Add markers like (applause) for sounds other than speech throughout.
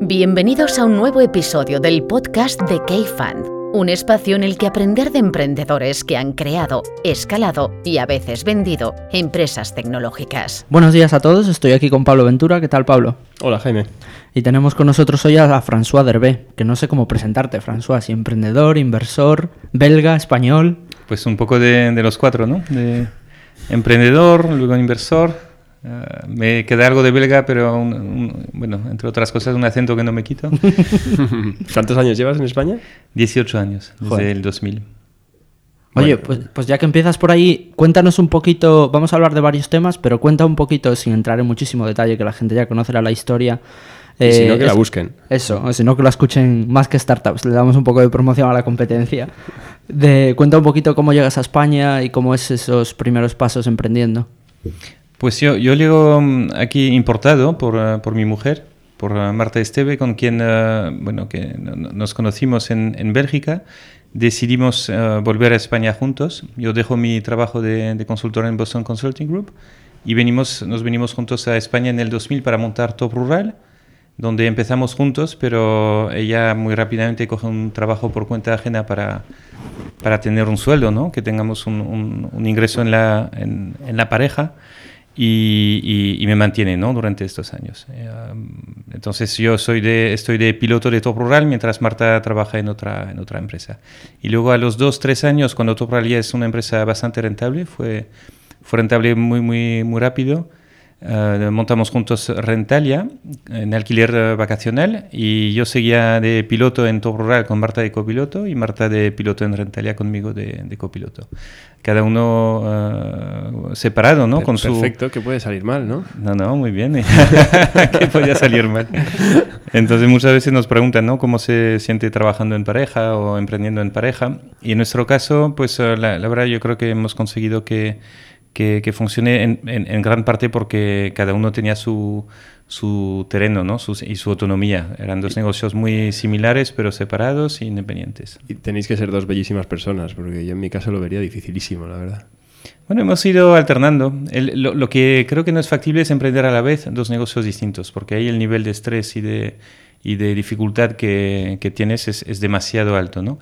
Bienvenidos a un nuevo episodio del podcast de K-Fund, un espacio en el que aprender de emprendedores que han creado, escalado y a veces vendido empresas tecnológicas. Buenos días a todos, estoy aquí con Pablo Ventura. ¿Qué tal, Pablo? Hola, Jaime. Y tenemos con nosotros hoy a François Derbé, que no sé cómo presentarte, François, si emprendedor, inversor, belga, español. Pues un poco de, de los cuatro, ¿no? De emprendedor, luego inversor, Uh, me queda algo de belga, pero un, un, bueno, entre otras cosas, un acento que no me quito. (laughs) ¿Cuántos años llevas en España? 18 años, desde Joder. el 2000. Oye, bueno. pues, pues, ya que empiezas por ahí, cuéntanos un poquito, vamos a hablar de varios temas, pero cuenta un poquito, sin entrar en muchísimo detalle, que la gente ya conocerá la historia. Eh, si no, que la busquen. Eso, o si no, que la escuchen más que startups, le damos un poco de promoción a la competencia. De, cuenta un poquito cómo llegas a España y cómo es esos primeros pasos emprendiendo. Pues yo, yo llego mm, aquí importado por, uh, por mi mujer, por uh, Marta Esteve, con quien uh, bueno, que nos conocimos en, en Bélgica. Decidimos volver a España juntos. Yo dejo mi trabajo de, de, consultor en Boston Consulting Group y venimos, nos venimos juntos a España en el 2000 para montar Top Rural, donde empezamos juntos, pero ella muy rápidamente coge un trabajo por cuenta ajena para, para tener un sueldo, ¿no? que tengamos un, un, ingreso en la, en la pareja y, y, y, me mantiene ¿no? durante estos años. Eh, entonces yo soy de, estoy de piloto de Top Rural mientras Marta trabaja en otra, en otra empresa. Y luego a los dos, tres años, cuando Top Rural ya es una empresa bastante rentable, fue, fue rentable muy, muy, muy rápido, Uh, montamos juntos Rentalia en alquiler uh, vacacional y yo seguía de piloto en Top Rural con Marta de copiloto y Marta de piloto en Rentalia conmigo de, de copiloto. Cada uno uh, separado, ¿no? Con Perfecto, su... que puede salir mal, ¿no? No, no, muy bien. (laughs) que podía salir mal. Entonces muchas veces nos preguntan, ¿no? ¿Cómo se siente trabajando en pareja o emprendiendo en pareja? Y en nuestro caso, pues la, la verdad yo creo que hemos conseguido que que, que funcione en, en, en, gran parte porque cada uno tenía su, su terreno ¿no? Sus, y su autonomía. Eran dos negocios muy similares, pero separados e independientes. Y tenéis que ser dos bellísimas personas, porque yo en mi caso lo vería dificilísimo, la verdad. Bueno, hemos ido alternando. El, lo, lo, que creo que no es factible es emprender a la vez dos negocios distintos, porque ahí el nivel de estrés y de, y de dificultad que, que tienes es, es, demasiado alto, ¿no?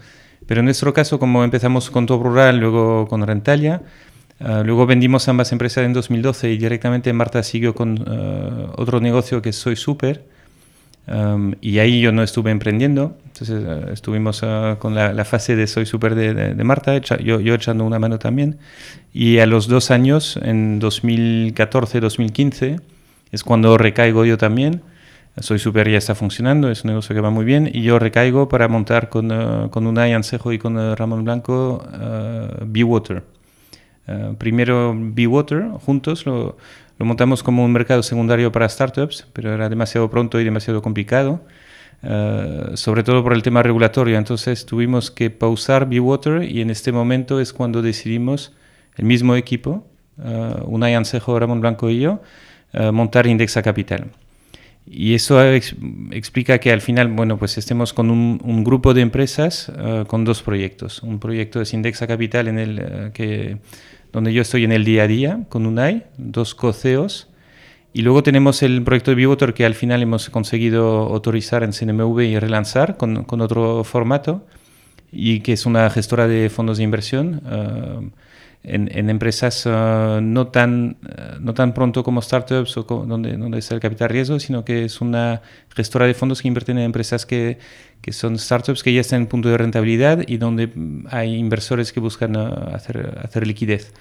Pero en nuestro caso, como empezamos con Top Rural, luego con Rentalia, Uh, luego vendimos ambas empresas en 2012 y directamente Marta siguió con uh, otro negocio que es Soy Super. Um, y ahí yo no estuve emprendiendo, entonces uh, estuvimos con la, la, fase de Soy Super de, de, de Marta, echa, yo, yo, echando una mano también. Y a los dos años, en 2014-2015, es cuando recaigo yo también. Soy Super ya está funcionando, es un negocio que va muy bien y yo recaigo para montar con, con Unai Ansejo y con Ramón Blanco Be Water Uh, primero Be-Water, juntos, lo, lo, montamos como un mercado secundario para startups, pero era demasiado pronto y demasiado complicado, uh, sobre todo por el tema regulatorio. Entonces tuvimos que pausar Be-Water y en este momento es cuando decidimos, el mismo equipo, uh, Unai Ramón Blanco y yo, montar Indexa Capital. Y eso ex explica que al final, bueno, pues estemos con un, un grupo de empresas con dos proyectos. Un proyecto es Indexa Capital en el que donde yo estoy en el día a día con UNAI, dos co-CEOs. Y luego tenemos el proyecto de Bivotor que al final hemos conseguido autorizar en CNMV y relanzar con, con otro formato y que es una gestora de fondos de inversión uh, en, en, empresas uh, no, tan, uh, no tan pronto como startups o donde, donde está el capital riesgo, sino que es una gestora de fondos que invierte en empresas que, que son startups que ya están en punto de rentabilidad y donde hay inversores que buscan uh, hacer, hacer liquidez.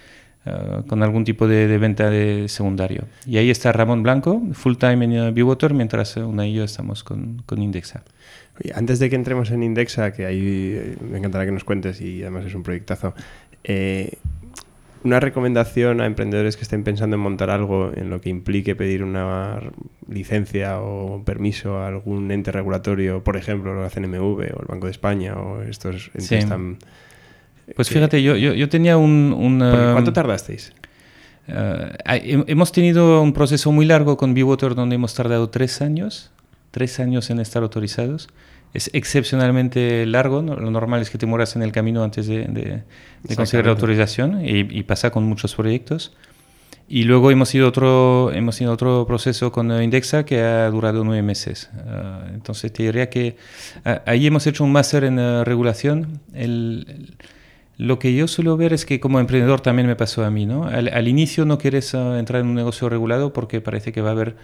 Uh, con algún tipo de, de, venta de secundario. Y ahí está Ramón Blanco, full time en uh, Biwater, mientras una y yo estamos con, con Indexa. Antes de que entremos en Indexa, que ahí eh, me encantará que nos cuentes y además es un proyectazo, eh, una recomendación a emprendedores que estén pensando en montar algo en lo que implique pedir una licencia o permiso a algún ente regulatorio, por ejemplo, la CNMV o el Banco de España o estos entes sí. tan... Pues fíjate, yo, yo, yo tenía un... un ¿Cuánto tardasteis? Uh, hemos tenido un proceso muy largo con Bewater donde hemos tardado tres años, tres años en estar autorizados es excepcionalmente largo. ¿no? Lo normal es que te mueras en el camino antes de, de, de conseguir la autorización y, y, pasa con muchos proyectos. Y luego hemos ido otro, hemos ido otro proceso con Indexa que ha durado nueve meses. Ah, entonces te diría que ah, ahí hemos hecho un máster en ah, regulación. El, lo que yo suelo ver es que como emprendedor también me pasó a mí, ¿no? Al, inicio no quieres entrar en un negocio regulado porque parece que va a haber,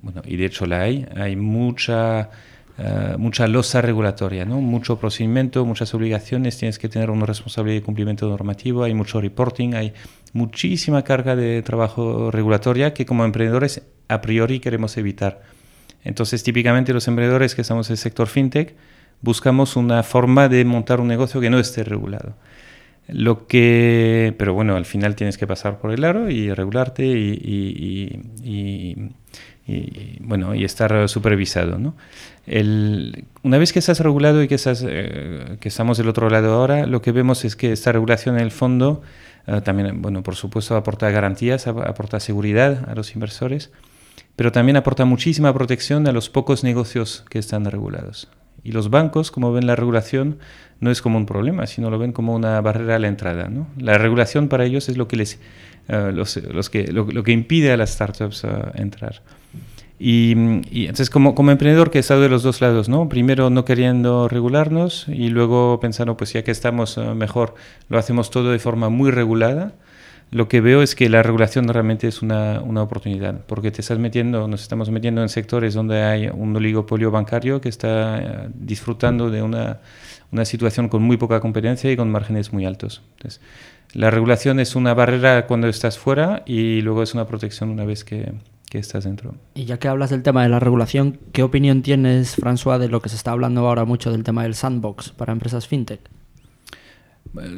bueno, y de hecho la hay, hay mucha eh, mucha losa regulatoria, ¿no? mucho procedimiento, muchas obligaciones, tienes que tener una responsabilidad de cumplimiento normativo, hay mucho reporting, hay muchísima carga de trabajo regulatoria que como emprendedores a priori queremos evitar. Entonces, típicamente los emprendedores que estamos en el sector fintech buscamos una forma de montar un negocio que no esté regulado. Lo que, pero bueno, al final tienes que pasar por el aro y regularte y, bueno, y estar supervisado. ¿no? El, una vez que estás regulado y que, estás, eh, que estamos del otro lado ahora, lo que vemos es que esta regulación en el fondo eh, también, bueno, por supuesto, aporta garantías, aporta seguridad a los inversores, pero también aporta muchísima protección a los pocos negocios que están regulados. Y los bancos, como ven la regulación, no es como un problema, sino lo ven como una barrera a la entrada. ¿no? La regulación para ellos es lo que, les, eh, los, los que, lo, que impide a las startups entrar. Y, entonces como, como, emprendedor que he estado de los dos lados, ¿no? Primero no queriendo regularnos y luego pensando, pues ya que estamos eh, mejor, lo hacemos todo de forma muy regulada. Lo que veo es que la regulación realmente es una, una, oportunidad, porque te estás metiendo, nos estamos metiendo en sectores donde hay un oligopolio bancario que está eh, disfrutando de una, una situación con muy poca competencia y con márgenes muy altos. Entonces, la regulación es una barrera cuando estás fuera y luego es una protección una vez que, que estás dentro. Y ya que hablas del tema de la regulación, ¿qué opinión tienes, François, de lo que se está hablando ahora mucho del tema del sandbox para empresas fintech?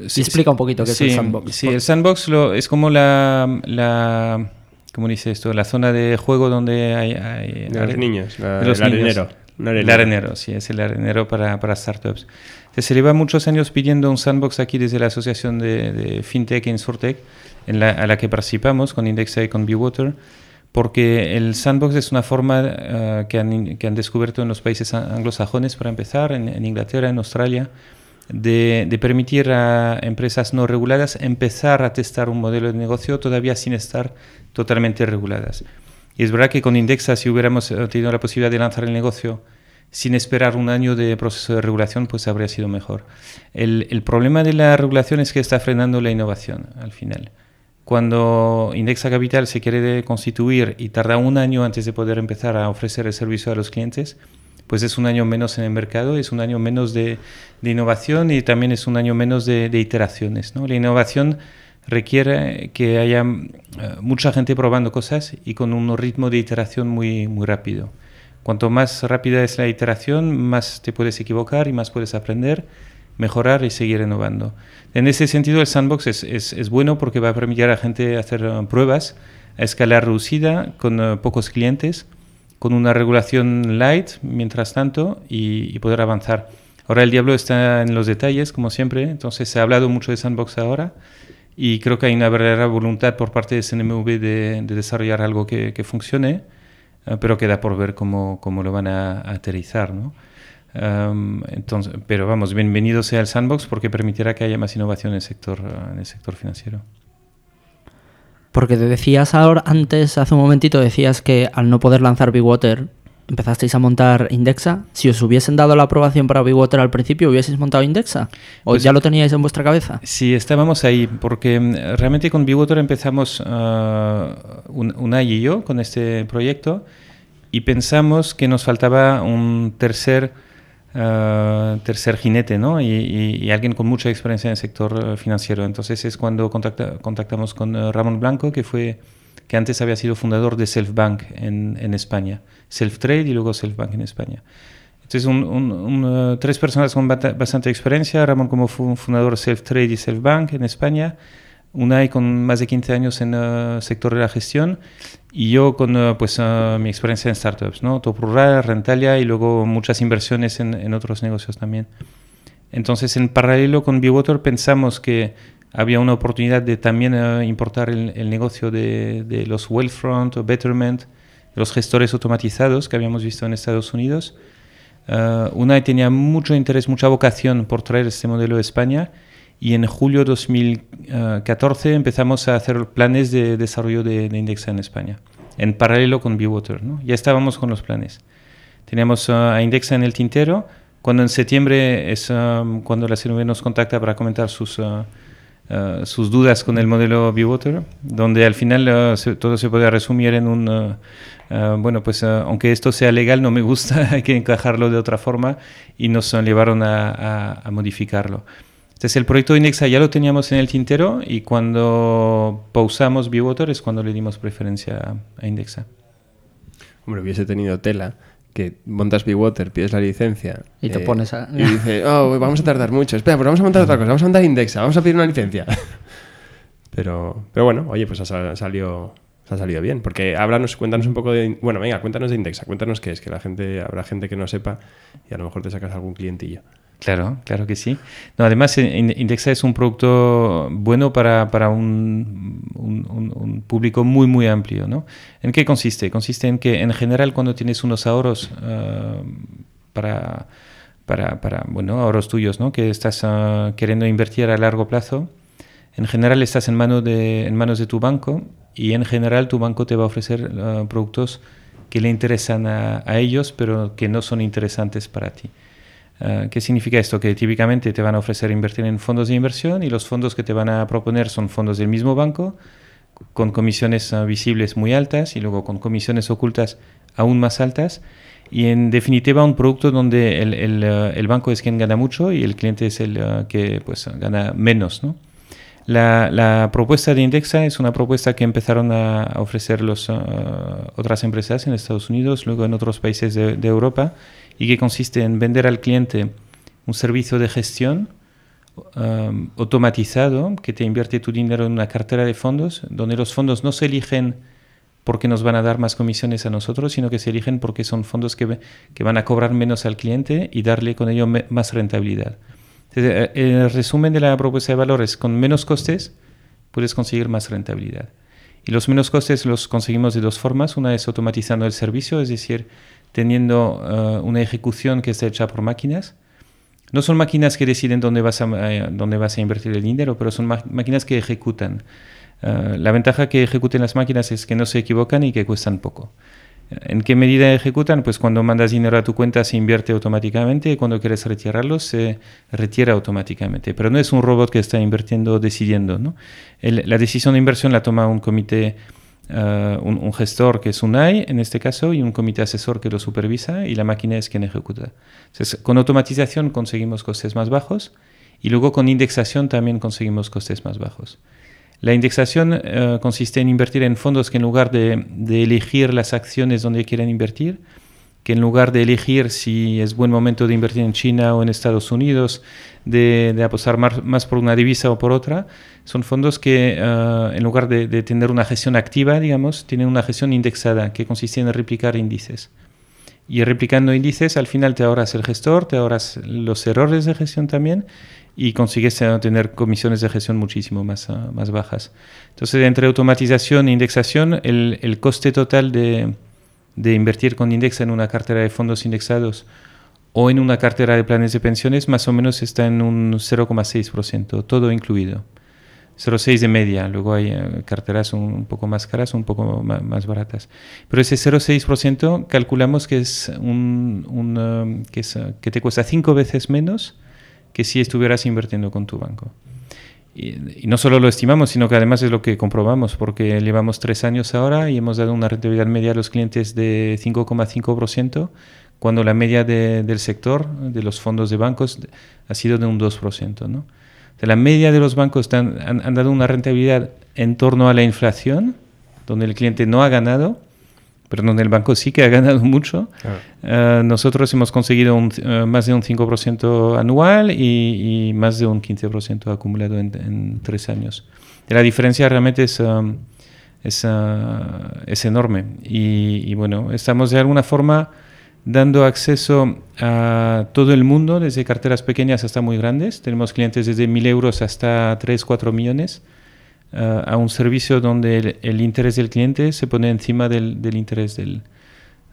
Sí, explica un poquito qué es el sandbox. Sí, el sandbox lo, es como la, la, ¿cómo dice esto? La zona de juego donde hay... hay de los niños, de los el arenero. El arenero, sí, es el arenero para, para startups. se lleva muchos años pidiendo un sandbox aquí desde la Asociación de, de FinTech e Insurtech, en la, a la que participamos con Indexa y con BeWater porque el sandbox es una forma eh, que, han, que, han, descubierto en los países anglosajones, para empezar, en, Inglaterra, en Australia, de, de, permitir a empresas no reguladas empezar a testar un modelo de negocio todavía sin estar totalmente reguladas. Y es verdad que con Indexa, si hubiéramos eh, tenido la posibilidad de lanzar el negocio sin esperar un año de proceso de regulación, pues habría sido mejor. El, el problema de la regulación es que está frenando la innovación al final. Cuando Indexa Capital se quiere constituir y tarda un año antes de poder empezar a ofrecer el servicio a los clientes, pues es un año menos en el mercado, es un año menos de, innovación y también es un año menos de, iteraciones. ¿no? La innovación requiere que haya eh, mucha gente probando cosas y con un ritmo de iteración muy, muy rápido. Cuanto más rápida es la iteración, más te puedes equivocar y más puedes aprender mejorar y seguir innovando. En ese sentido, el sandbox es, es, es bueno porque va a permitir a la gente hacer uh, pruebas a escala reducida con uh, pocos clientes, con una regulación light mientras tanto y, poder avanzar. Ahora el diablo está en los detalles, como siempre, entonces se ha hablado mucho de sandbox ahora y creo que hay una verdadera voluntad por parte de CNMV de, de desarrollar algo que, funcione, uh, pero queda por ver cómo, cómo lo van a, a aterrizar. ¿no? Entonces, pero vamos, bienvenido sea el sandbox porque permitirá que haya más innovación en el sector, en el sector financiero. Porque te decías ahora, antes, hace un momentito, decías que al no poder lanzar Water empezasteis a montar Indexa. Si os hubiesen dado la aprobación para Water al principio, ¿hubieseis montado Indexa? ¿O pues ya lo teníais en vuestra cabeza? Sí, estábamos ahí, porque mm, realmente con Water empezamos uh, un, y yo con este proyecto y pensamos que nos faltaba un tercer eh, tercer jinete, ¿no? Y, alguien con mucha experiencia en el sector eh, financiero. Entonces es cuando contactamos con uh, Ramón Blanco, que fue que antes había sido fundador de Selfbank en, en España, Selftrade y luego Selfbank en España. Entonces, un, tres personas con bastante experiencia, Ramón como fundador de Selftrade y Selfbank en España, Unai con más de 15 años en el sector de la gestión y yo con eh, pues, uh, mi experiencia en startups, ¿no? Top Rural, Rentalia y luego muchas inversiones en, en otros negocios también. Entonces, en paralelo con BeWater pensamos que había una oportunidad de también uh, importar el, el, negocio de, de los Wealthfront o Betterment, los gestores automatizados que habíamos visto en Estados Unidos. Uh, Unai tenía mucho interés, mucha vocación por traer este modelo de España y en julio 2014 empezamos a hacer planes de desarrollo de, Indexa en España, en paralelo con Bewater. ¿no? Ya estábamos con los planes. Teníamos a Indexa en el tintero, cuando en septiembre es cuando la CNV nos contacta para comentar sus... Eh, sus dudas con el modelo Bewater, donde al final eh, todo se puede resumir en un, eh, bueno, pues aunque esto sea legal, no me gusta, hay (laughs) que encajarlo de otra forma y nos llevaron a, modificarlo. Entonces el proyecto de Indexa ya lo teníamos en el tintero y cuando pausamos Bewater es cuando le dimos preferencia a Indexa. Hombre, hubiese tenido tela que montas Water, pides la licencia y te pones a... y dices, oh, vamos a tardar mucho. Espera, pues vamos a montar otra cosa, vamos a montar Indexa, vamos a pedir una licencia. (laughs) pero, pero bueno, oye, pues ha salido, ha salido bien. Porque háblanos, cuéntanos un poco de... Bueno, venga, cuéntanos de Indexa, cuéntanos qué es, que la gente, habrá gente que no sepa y a lo mejor te sacas algún clientillo. Claro, claro que sí. No, además, Indexa es un producto bueno para, para un, un, público muy, muy amplio. ¿no? ¿En qué consiste? Consiste en que, en general, cuando tienes unos ahorros uh, para, para, para, bueno, ahorros tuyos, ¿no? que estás uh, queriendo invertir a largo plazo, en general estás en, mano de, en manos de tu banco y en general tu banco te va a ofrecer uh, productos que le interesan a, a ellos, pero que no son interesantes para ti. Eh, ¿Qué significa esto? Que típicamente te van a ofrecer invertir en fondos de inversión y los fondos que te van a proponer son fondos del mismo banco, con comisiones eh, visibles muy altas y luego con comisiones ocultas aún más altas. Y en definitiva un producto donde el, el, eh, el banco es quien gana mucho y el cliente es el que pues, gana menos. ¿no? La, la, propuesta de Indexa es una propuesta que empezaron a ofrecer los, otras empresas en Estados Unidos, luego en otros países de, de Europa y que consiste en vender al cliente un servicio de gestión um, automatizado que te invierte tu dinero en una cartera de fondos, donde los fondos no se eligen porque nos van a dar más comisiones a nosotros, sino que se eligen porque son fondos que, que van a cobrar menos al cliente y darle con ello más rentabilidad. Entonces, eh, el resumen de la propuesta de valores, con menos costes puedes conseguir más rentabilidad. Y los menos costes los conseguimos de dos formas. Una es automatizando el servicio, es decir, teniendo eh, una ejecución que está hecha por máquinas. No son máquinas que deciden dónde vas a, eh, dónde vas a invertir el dinero, pero son máquinas que ejecutan. Eh, la ventaja que ejecuten las máquinas es que no se equivocan y que cuestan poco. ¿En qué medida ejecutan? Pues cuando mandas dinero a tu cuenta se invierte automáticamente y cuando quieres retirarlo se retira automáticamente. Pero no es un robot que está invirtiendo decidiendo. ¿no? la decisión de inversión la toma un comité eh, un, gestor que es un AI en este caso y un comité asesor que lo supervisa y la máquina es quien ejecuta. Entonces, con automatización conseguimos costes más bajos y luego con indexación también conseguimos costes más bajos. La indexación eh, consiste en invertir en fondos que en lugar de, de elegir las acciones donde quieren invertir, que en lugar de elegir si es buen momento de invertir en China o en Estados Unidos, de, apostar más, por una divisa o por otra, son fondos que eh, en lugar de, tener una gestión activa, digamos, tienen una gestión indexada que consiste en replicar índices. Y replicando índices, al final te ahorras el gestor, te ahorras los errores de gestión también y consigues eh, tener comisiones de gestión muchísimo más, eh, más bajas. Entonces, entre automatización e indexación, el coste total de, de invertir con Indexa en una cartera de fondos indexados o en una cartera de planes de pensiones, más o menos está en un 0,6%, todo incluido. 0,6 de media, luego hay eh, carteras un, poco más caras, un poco más, baratas. Pero ese 0,6% calculamos que es un, um, que, es, uh, que te cuesta cinco veces menos que si estuvieras invirtiendo con tu banco. Y, no solo lo estimamos, sino que además es lo que comprobamos, porque llevamos tres años ahora y hemos dado una rentabilidad media a los clientes de 5,5%, cuando la media del sector, de los fondos de bancos, ha sido de un 2%. ¿no? la media de los bancos han, han, dado una rentabilidad en torno a la inflación, donde el cliente no ha ganado, pero donde el banco sí que ha ganado (laughs) mucho. Eh, nosotros hemos conseguido eh, más de un 5% anual y, más de un 15% acumulado en, tres años. La diferencia realmente es, um, es, uh, es, enorme. Y, bueno, estamos de alguna forma dando acceso a todo el mundo, desde carteras pequeñas hasta muy grandes. Tenemos clientes desde 1.000 euros hasta 3, 4 millones. Eh, a un servicio donde el, interés del cliente se pone encima del, del interés del,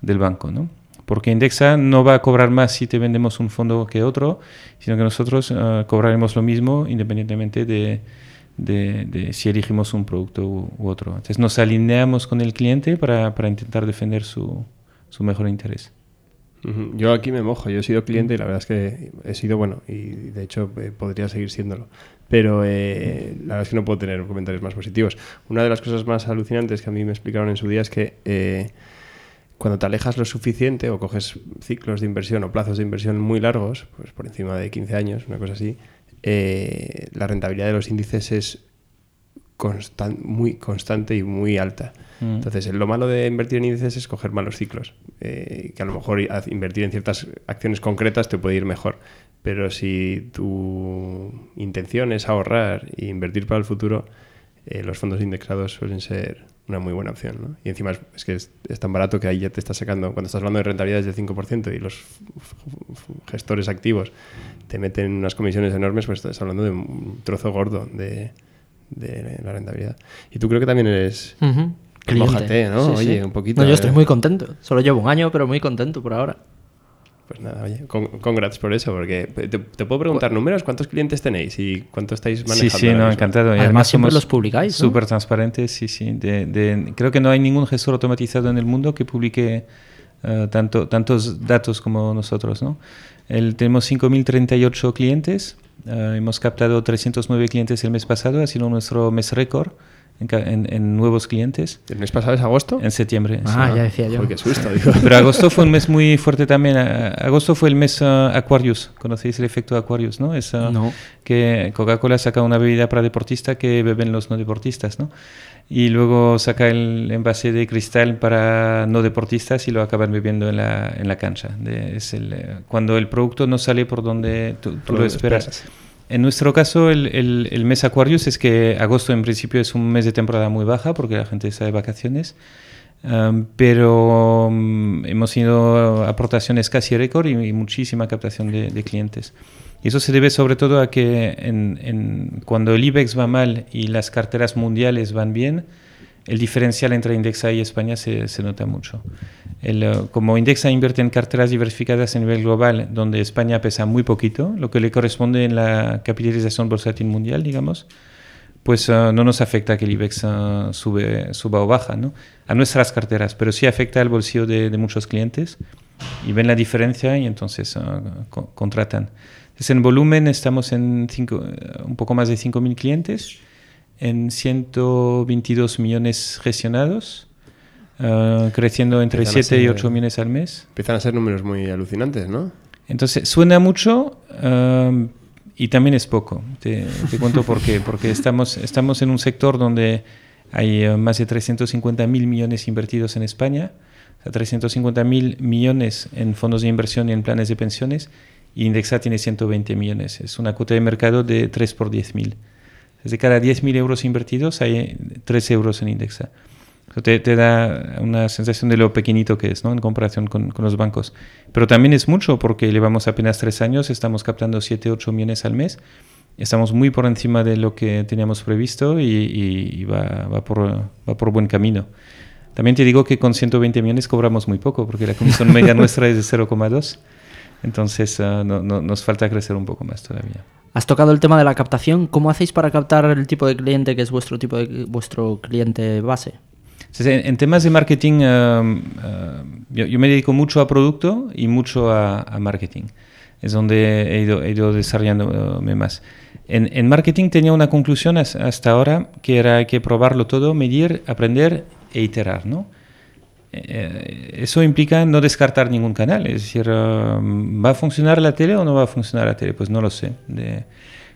del, banco. ¿no? porque Indexa no va a cobrar más si te vendemos un fondo que otro, sino que nosotros eh, cobraremos lo mismo independientemente de, de, si elegimos un producto u, otro. Entonces nos alineamos con el cliente para, para intentar defender su, su mejor interés. Yo aquí me mojo, yo he sido cliente y la verdad es que he sido bueno y de hecho eh, podría seguir siéndolo. Pero eh, la verdad es que no puedo tener comentarios más positivos. Una de las cosas más alucinantes que a mí me explicaron en su día es que eh, cuando te alejas lo suficiente o coges ciclos de inversión o plazos de inversión muy largos, pues por encima de 15 años, una cosa así, la rentabilidad de los índices es muy constante y muy alta. Mm. Entonces, lo malo de invertir en índices es coger malos ciclos, eh, que a lo mejor invertir en ciertas acciones concretas te puede ir mejor. Pero si tu intención es ahorrar e invertir para el futuro, eh, los fondos indexados suelen ser una muy buena opción. ¿no? Y encima es, que es, tan barato que ahí ya te estás sacando, cuando estás hablando de rentabilidades del 5% y los gestores activos te meten unas comisiones enormes, pues estás hablando de un trozo gordo de, de la rentabilidad. Y tú creo que también eres... Uh ¿no? oye, un poquito. No, yo estoy muy contento. Solo llevo un año, pero muy contento por ahora. Pues nada, oye, congrats por eso, porque te, puedo preguntar números, ¿cuántos clientes tenéis y cuánto estáis manejando? Sí, sí, no, encantado. Y además, siempre los publicáis. Súper transparentes, sí, sí. De, creo que no hay ningún gestor automatizado en el mundo que publique uh, tanto, tantos datos como nosotros, ¿no? El, tenemos 5.038 clientes, uh, hemos captado 309 clientes el mes pasado, ha sido nuestro mes récord en, nuevos clientes. ¿El mes pasado es agosto? En septiembre. Ah, ya decía yo. qué susto, (laughs) Pero agosto fue un mes muy fuerte también. Agosto fue el mes uh, Aquarius. ¿Conocéis el efecto Aquarius, no? Es uh, no. que Coca-Cola saca una bebida para deportista que beben los no deportistas, ¿no? Y luego saca el envase de cristal para no deportistas y lo acaban bebiendo en la, en la cancha. es el, eh, cuando el producto no sale por donde tú, lo esperas. En nuestro caso, el, el, mes Aquarius es que agosto en principio es un mes de temporada muy baja porque la gente está de vacaciones, pero mm, hemos tenido aportaciones casi récord y, muchísima captación de, clientes. Y eso se debe sobre todo a que en, en, cuando el IBEX va mal y las carteras mundiales van bien, el diferencial entre Indexa y España se, se nota mucho. El, eh, como Indexa invierte en carteras diversificadas a nivel global, donde España pesa muy poquito, lo que le corresponde en la capitalización bursátil mundial, digamos, pues eh, no nos afecta que el IBEX eh, sube, suba o baja ¿no? a nuestras carteras, pero sí afecta al bolsillo de, de muchos clientes y ven la diferencia y entonces contratan. Entonces, en volumen estamos en cinco, un poco más de 5.000 clientes en 122 millones gestionados, uh, creciendo entre 7 y 8 millones al mes. Empiezan a ser números muy alucinantes, ¿no? Entonces, suena mucho uh, y también es poco. Te, te cuento por qué. Porque estamos, estamos en un sector donde hay uh, más de 350 mil millones invertidos en España, o sea, 350 mil millones en fondos de inversión y en planes de pensiones, y Indexa tiene 120 millones. Es una cuota de mercado de 3 por 10 mil. Desde cada 10.000 euros invertidos hay 3 euros en Indexa. Eso te, da una sensación de lo pequeñito que es, ¿no? En comparación con, los bancos. Pero también es mucho porque llevamos apenas 3 años, estamos captando 7, 8 millones al mes. Estamos muy por encima de lo que teníamos previsto y, va, va, por, va por buen camino. También te digo que con 120 millones cobramos muy poco porque la comisión (laughs) media nuestra es de 0,2. Entonces uh, no, no, nos falta crecer un poco más todavía. Has tocado el tema de la captación. ¿Cómo hacéis para captar el tipo de cliente que es vuestro tipo de vuestro cliente base? En, temas de marketing, uh, yo, me dedico mucho a producto y mucho a, marketing. Es donde he ido, he ido desarrollándome más. En, en, marketing tenía una conclusión hasta ahora que era que probarlo todo, medir, aprender e iterar, ¿no? Eh, eso implica no descartar ningún canal. Es decir, um, ¿va a funcionar la tele o no va a funcionar la tele? Pues no lo sé.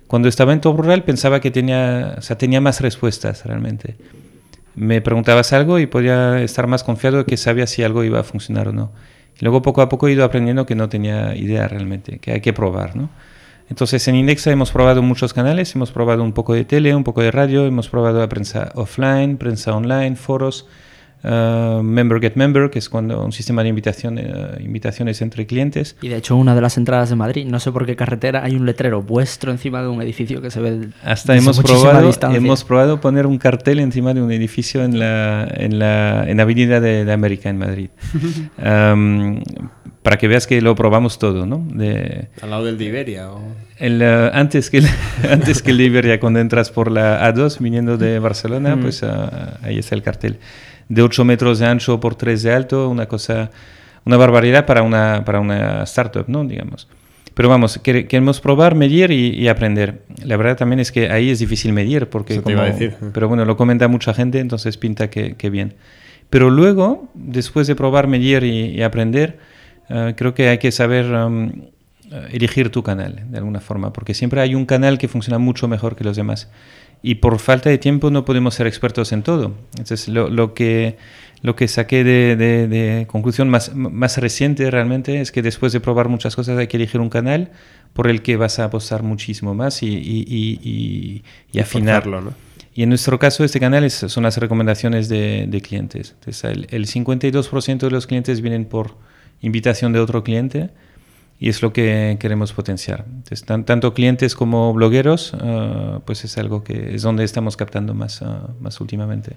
cuando estaba en Top Rural pensaba que tenía, o sea, tenía más respuestas realmente. Me preguntabas algo y podía estar más confiado de que sabía si algo iba a funcionar o no. Luego poco a poco he ido aprendiendo que no tenía idea realmente, que hay que probar, ¿no? Entonces en Indexa hemos probado muchos canales, hemos probado un poco de tele, un poco de radio, hemos probado la prensa offline, prensa online, foros, uh, Member Get Member, que es cuando un sistema de invitación, uh, invitaciones entre clientes. Y de hecho, una de las entradas de Madrid, no sé por qué carretera, hay un letrero vuestro encima de un edificio que se ve. Hasta hemos probado, hemos probado poner un cartel encima de un edificio en la, en la en Avenida de, de América, en Madrid. um, (laughs) para que veas que lo probamos todo, ¿no? De, ¿Al lado del de Iberia? O... El, uh, antes, que el, (laughs) antes que el de Iberia, cuando entras por la A2 viniendo de Barcelona, mm. pues uh, ahí está el cartel. De 8 metros de ancho por 3 de alto, una cosa, una barbaridad para una, para una startup, ¿no? Digamos. Pero vamos, queremos probar, medir y, y, aprender. La verdad también es que ahí es difícil medir, porque... Como, a decir. Pero bueno, lo comenta mucha gente, entonces pinta que, que bien. Pero luego, después de probar, medir y, y aprender, uh, creo que hay que saber um, elegir tu canal, de alguna forma, porque siempre hay un canal que funciona mucho mejor que los demás. Y por falta de tiempo no podemos ser expertos en todo. Entonces, lo, lo que lo que saqué de, de, de, conclusión más, más reciente realmente es que después de probar muchas cosas hay que elegir un canal por el que vas a apostar muchísimo más y, y, y, y afinarlo. ¿no? Y en nuestro caso este canal es, son las recomendaciones de, clientes. Entonces, el, el 52% de los clientes vienen por invitación de otro cliente y es lo que queremos potenciar. Entonces, tan, tanto clientes como blogueros, uh, pues es algo que es donde estamos captando más, uh, más últimamente.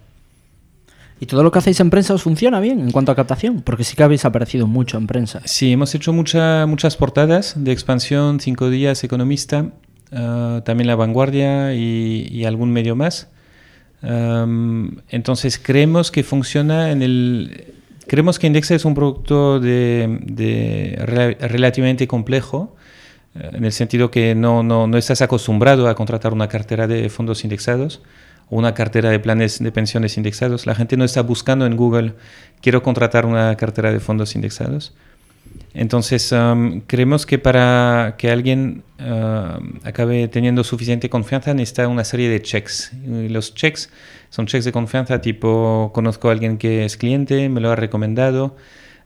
¿Y todo lo que hacéis en prensa os funciona bien en cuanto a captación? Porque sí que habéis aparecido mucho en prensa. Sí, hemos hecho mucha, muchas portadas de expansión, Cinco Días, Economista, uh, también La Vanguardia y, y algún medio más. Um, entonces creemos que funciona en el... Creemos que Indexa es un producto de, de rel relativamente complejo, en el sentido que no, no, no estás acostumbrado a contratar una cartera de fondos indexados una cartera de planes de pensiones indexados. La gente no está buscando en Google, quiero contratar una cartera de fondos indexados. Entonces, um, creemos que para que alguien uh, acabe teniendo suficiente confianza necesita una serie de checks. Los checks son checks de confianza tipo, conozco a alguien que es cliente, me lo ha recomendado,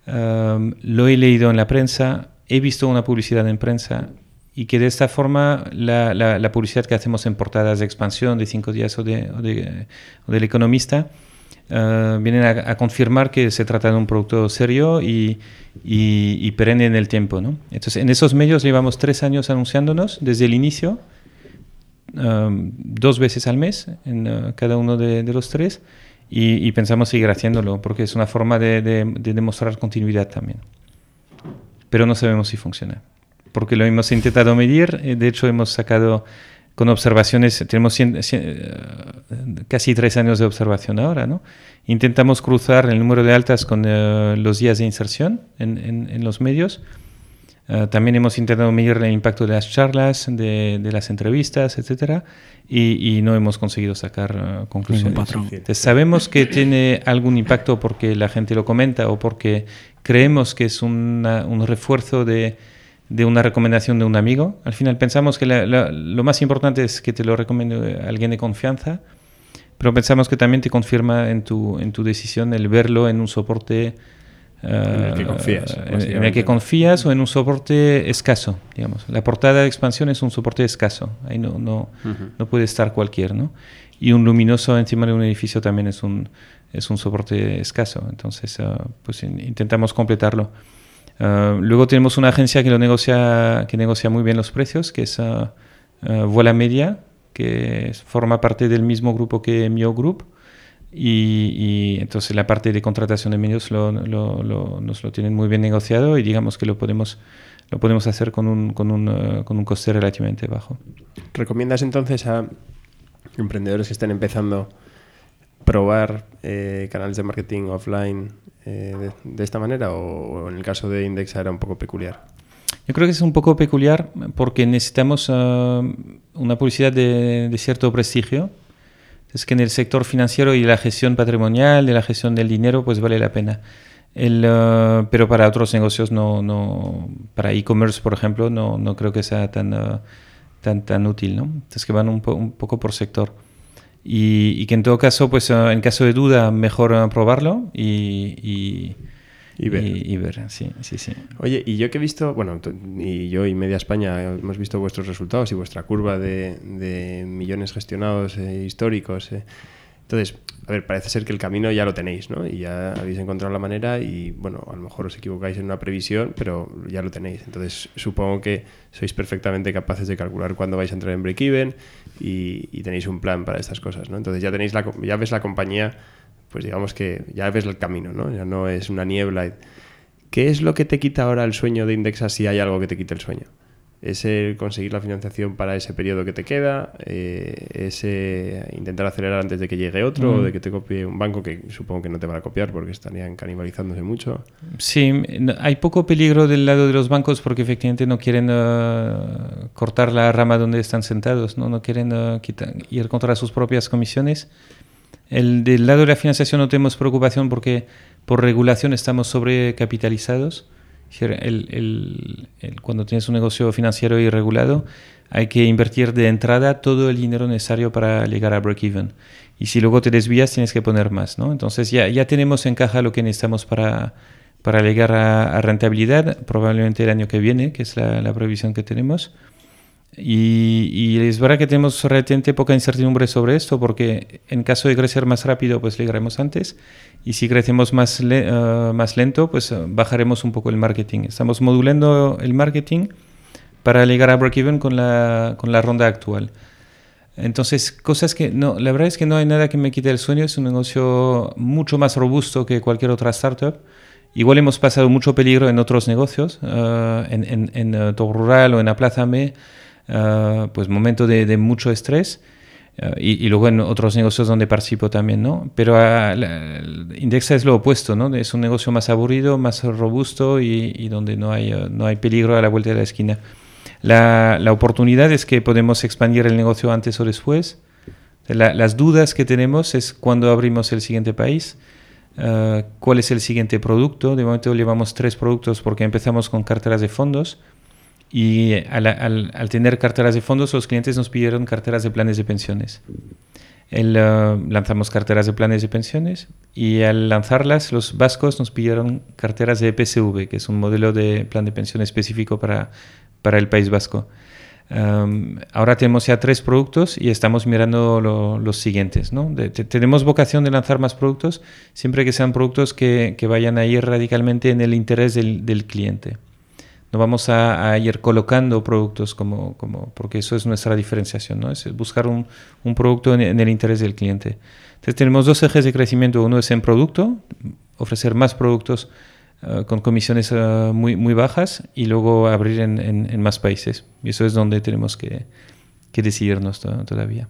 um, lo he leído en la prensa, he visto una publicidad en prensa, y que de esta forma la, la, la, publicidad que hacemos en portadas de expansión de cinco días o, de, o, de, o del economista uh, vienen a, a, confirmar que se trata de un producto serio y, y, y, perenne en el tiempo. ¿no? Entonces, en esos medios llevamos tres años anunciándonos desde el inicio, dos veces al mes en uh, cada uno de, de los tres, y, y, pensamos seguir haciéndolo porque es una forma de, de demostrar continuidad también. Pero no sabemos si funciona porque lo hemos intentado medir. Eh, de hecho, hemos sacado con observaciones, tenemos cien, cien, uh, casi tres años de observación ahora, ¿no? Intentamos cruzar el número de altas con uh, los días de inserción en, en, en los medios. Uh, también hemos intentado medir el impacto de las charlas, de, de las entrevistas, etcétera, y, y, no hemos conseguido sacar conclusiones. Entonces, sabemos que tiene algún impacto porque la gente lo comenta o porque creemos que es una, un refuerzo de, de una recomendación de un amigo. Al final pensamos que la, la, lo más importante es que te lo recomiende alguien de confianza, pero pensamos que también te confirma en tu, en tu decisión el verlo en un soporte uh, en el que confías, en, en, el que confías o en un soporte escaso, digamos. La portada de expansión es un soporte escaso, ahí no, no, uh -huh. no puede estar cualquier, ¿no? Y un luminoso encima de un edificio también es un, es un soporte escaso, entonces uh, pues in, intentamos completarlo. Uh, luego tenemos una agencia que, lo negocia, que negocia muy bien los precios, que es uh, Vuela Media, que forma parte del mismo grupo que Mio Group. Y, y, entonces la parte de contratación de medios lo, lo, lo, nos lo tienen muy bien negociado y digamos que lo podemos, lo podemos hacer con un, con, un, con un coste relativamente bajo. ¿Recomiendas entonces a emprendedores que estén empezando probar eh, canales de marketing offline eh, de, de, esta manera o, o, en el caso de Indexa era un poco peculiar? Yo creo que es un poco peculiar porque necesitamos uh, una publicidad de, de, cierto prestigio. Es que en el sector financiero y la gestión patrimonial, de la gestión del dinero, pues vale la pena. El, uh, pero para otros negocios no, no para e-commerce, por ejemplo, no, no creo que sea tan, uh, tan, tan útil, ¿no? Entonces que van un, po un poco por sector. Y, y, que en todo caso, pues en caso de duda, mejor probarlo y, y, y ver. Y, ver, sí, sí, sí. Oye, y yo que he visto, bueno, y yo y Media España hemos visto vuestros resultados y vuestra curva de, de millones gestionados eh, históricos. Eh. Entonces, a ver, parece ser que el camino ya lo tenéis, ¿no? Y ya habéis encontrado la manera y, bueno, a lo mejor os equivocáis en una previsión, pero ya lo tenéis. Entonces, supongo que sois perfectamente capaces de calcular cuándo vais a entrar en break-even y, tenéis un plan para estas cosas, ¿no? Entonces, ya, tenéis la, ya ves la compañía, pues digamos que ya ves el camino, ¿no? Ya no es una niebla. ¿Qué es lo que te quita ahora el sueño de Indexa si hay algo que te quite el sueño? es el conseguir la financiación para ese periodo que te queda, eh, es intentar acelerar antes de que llegue otro o mm. de que te copie un banco que supongo que no te van a copiar porque estarían canibalizándose mucho. Sí, hay poco peligro del lado de los bancos porque efectivamente no quieren eh, cortar la rama donde están sentados, no, no quieren eh, ir contra sus propias comisiones. El, del lado de la financiación no tenemos preocupación porque por regulación estamos sobrecapitalizados el, cuando tienes un negocio financiero irregulado, hay que invertir de entrada todo el dinero necesario para llegar a break-even. Y si luego te desvías, tienes que poner más. ¿no? Entonces ya, ya tenemos en caja lo que necesitamos para, para llegar a, rentabilidad, probablemente el año que viene, que es la, la previsión que tenemos. Y, y, es verdad que tenemos relativamente poca incertidumbre sobre esto, porque en caso de crecer más rápido, pues llegaremos antes. Y si crecemos más, eh, más lento, pues eh, bajaremos un poco el marketing. Estamos modulando el marketing para llegar a break-even con la, con la ronda actual. Entonces, cosas que no, la verdad es que no hay nada que me quite el sueño. Es un negocio mucho más robusto que cualquier otra startup. Igual hemos pasado mucho peligro en otros negocios, uh, en, en, en Todo Rural o en Aplázame Ah, pues momento de, mucho estrés. Ah, y, luego en otros negocios donde participo también, ¿no? Pero uh, Indexa es lo opuesto, ¿no? Es un negocio más aburrido, más robusto y, donde no hay, no hay peligro a la vuelta de la esquina. La, la oportunidad es que podemos expandir el negocio antes o después. las dudas que tenemos es cuándo abrimos el siguiente país, cuál es el siguiente producto. De momento llevamos tres productos porque empezamos con carteras de fondos y al, al, tener carteras de fondos, los clientes nos pidieron carteras de planes de pensiones. El, uh, lanzamos carteras de planes de pensiones y al lanzarlas, los vascos nos pidieron carteras de PSV, que es un modelo de plan de pensión específico para, para el País Vasco. Um, ahora tenemos ya tres productos y estamos mirando los siguientes. ¿no? tenemos vocación de lanzar más productos siempre que sean productos que, que vayan a ir radicalmente en el interés del, del cliente. No vamos a, ir colocando productos como, como, porque eso es nuestra diferenciación, ¿no? Es buscar un, un producto en, el interés del cliente. Entonces tenemos dos ejes de crecimiento. Uno es en producto, ofrecer más productos eh, con comisiones eh, muy, muy bajas y luego abrir en, en, más países. Y eso es donde tenemos que, que decidirnos todavía.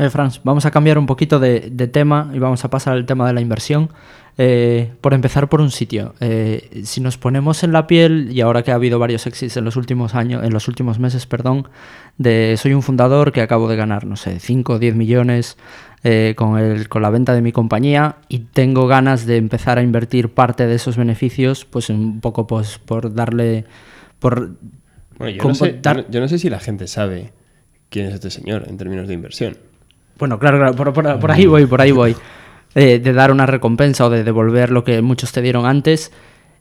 Eh, Franz, vamos a cambiar un poquito de, de, tema y vamos a pasar al tema de la inversión. Eh, por empezar por un sitio, eh, si nos ponemos en la piel, y ahora que ha habido varios exits en los últimos años, en los últimos meses, perdón, de soy un fundador que acabo de ganar, no sé, 5 o 10 millones eh, con, el, con la venta de mi compañía y tengo ganas de empezar a invertir parte de esos beneficios, pues un poco pues, por darle... Por, yo, no sé, yo, no sé, si la gente sabe quién es este señor en términos de inversión. Bueno, claro, claro por, ahí voy, por ahí voy. Eh, de dar una recompensa o de devolver lo que muchos te dieron antes.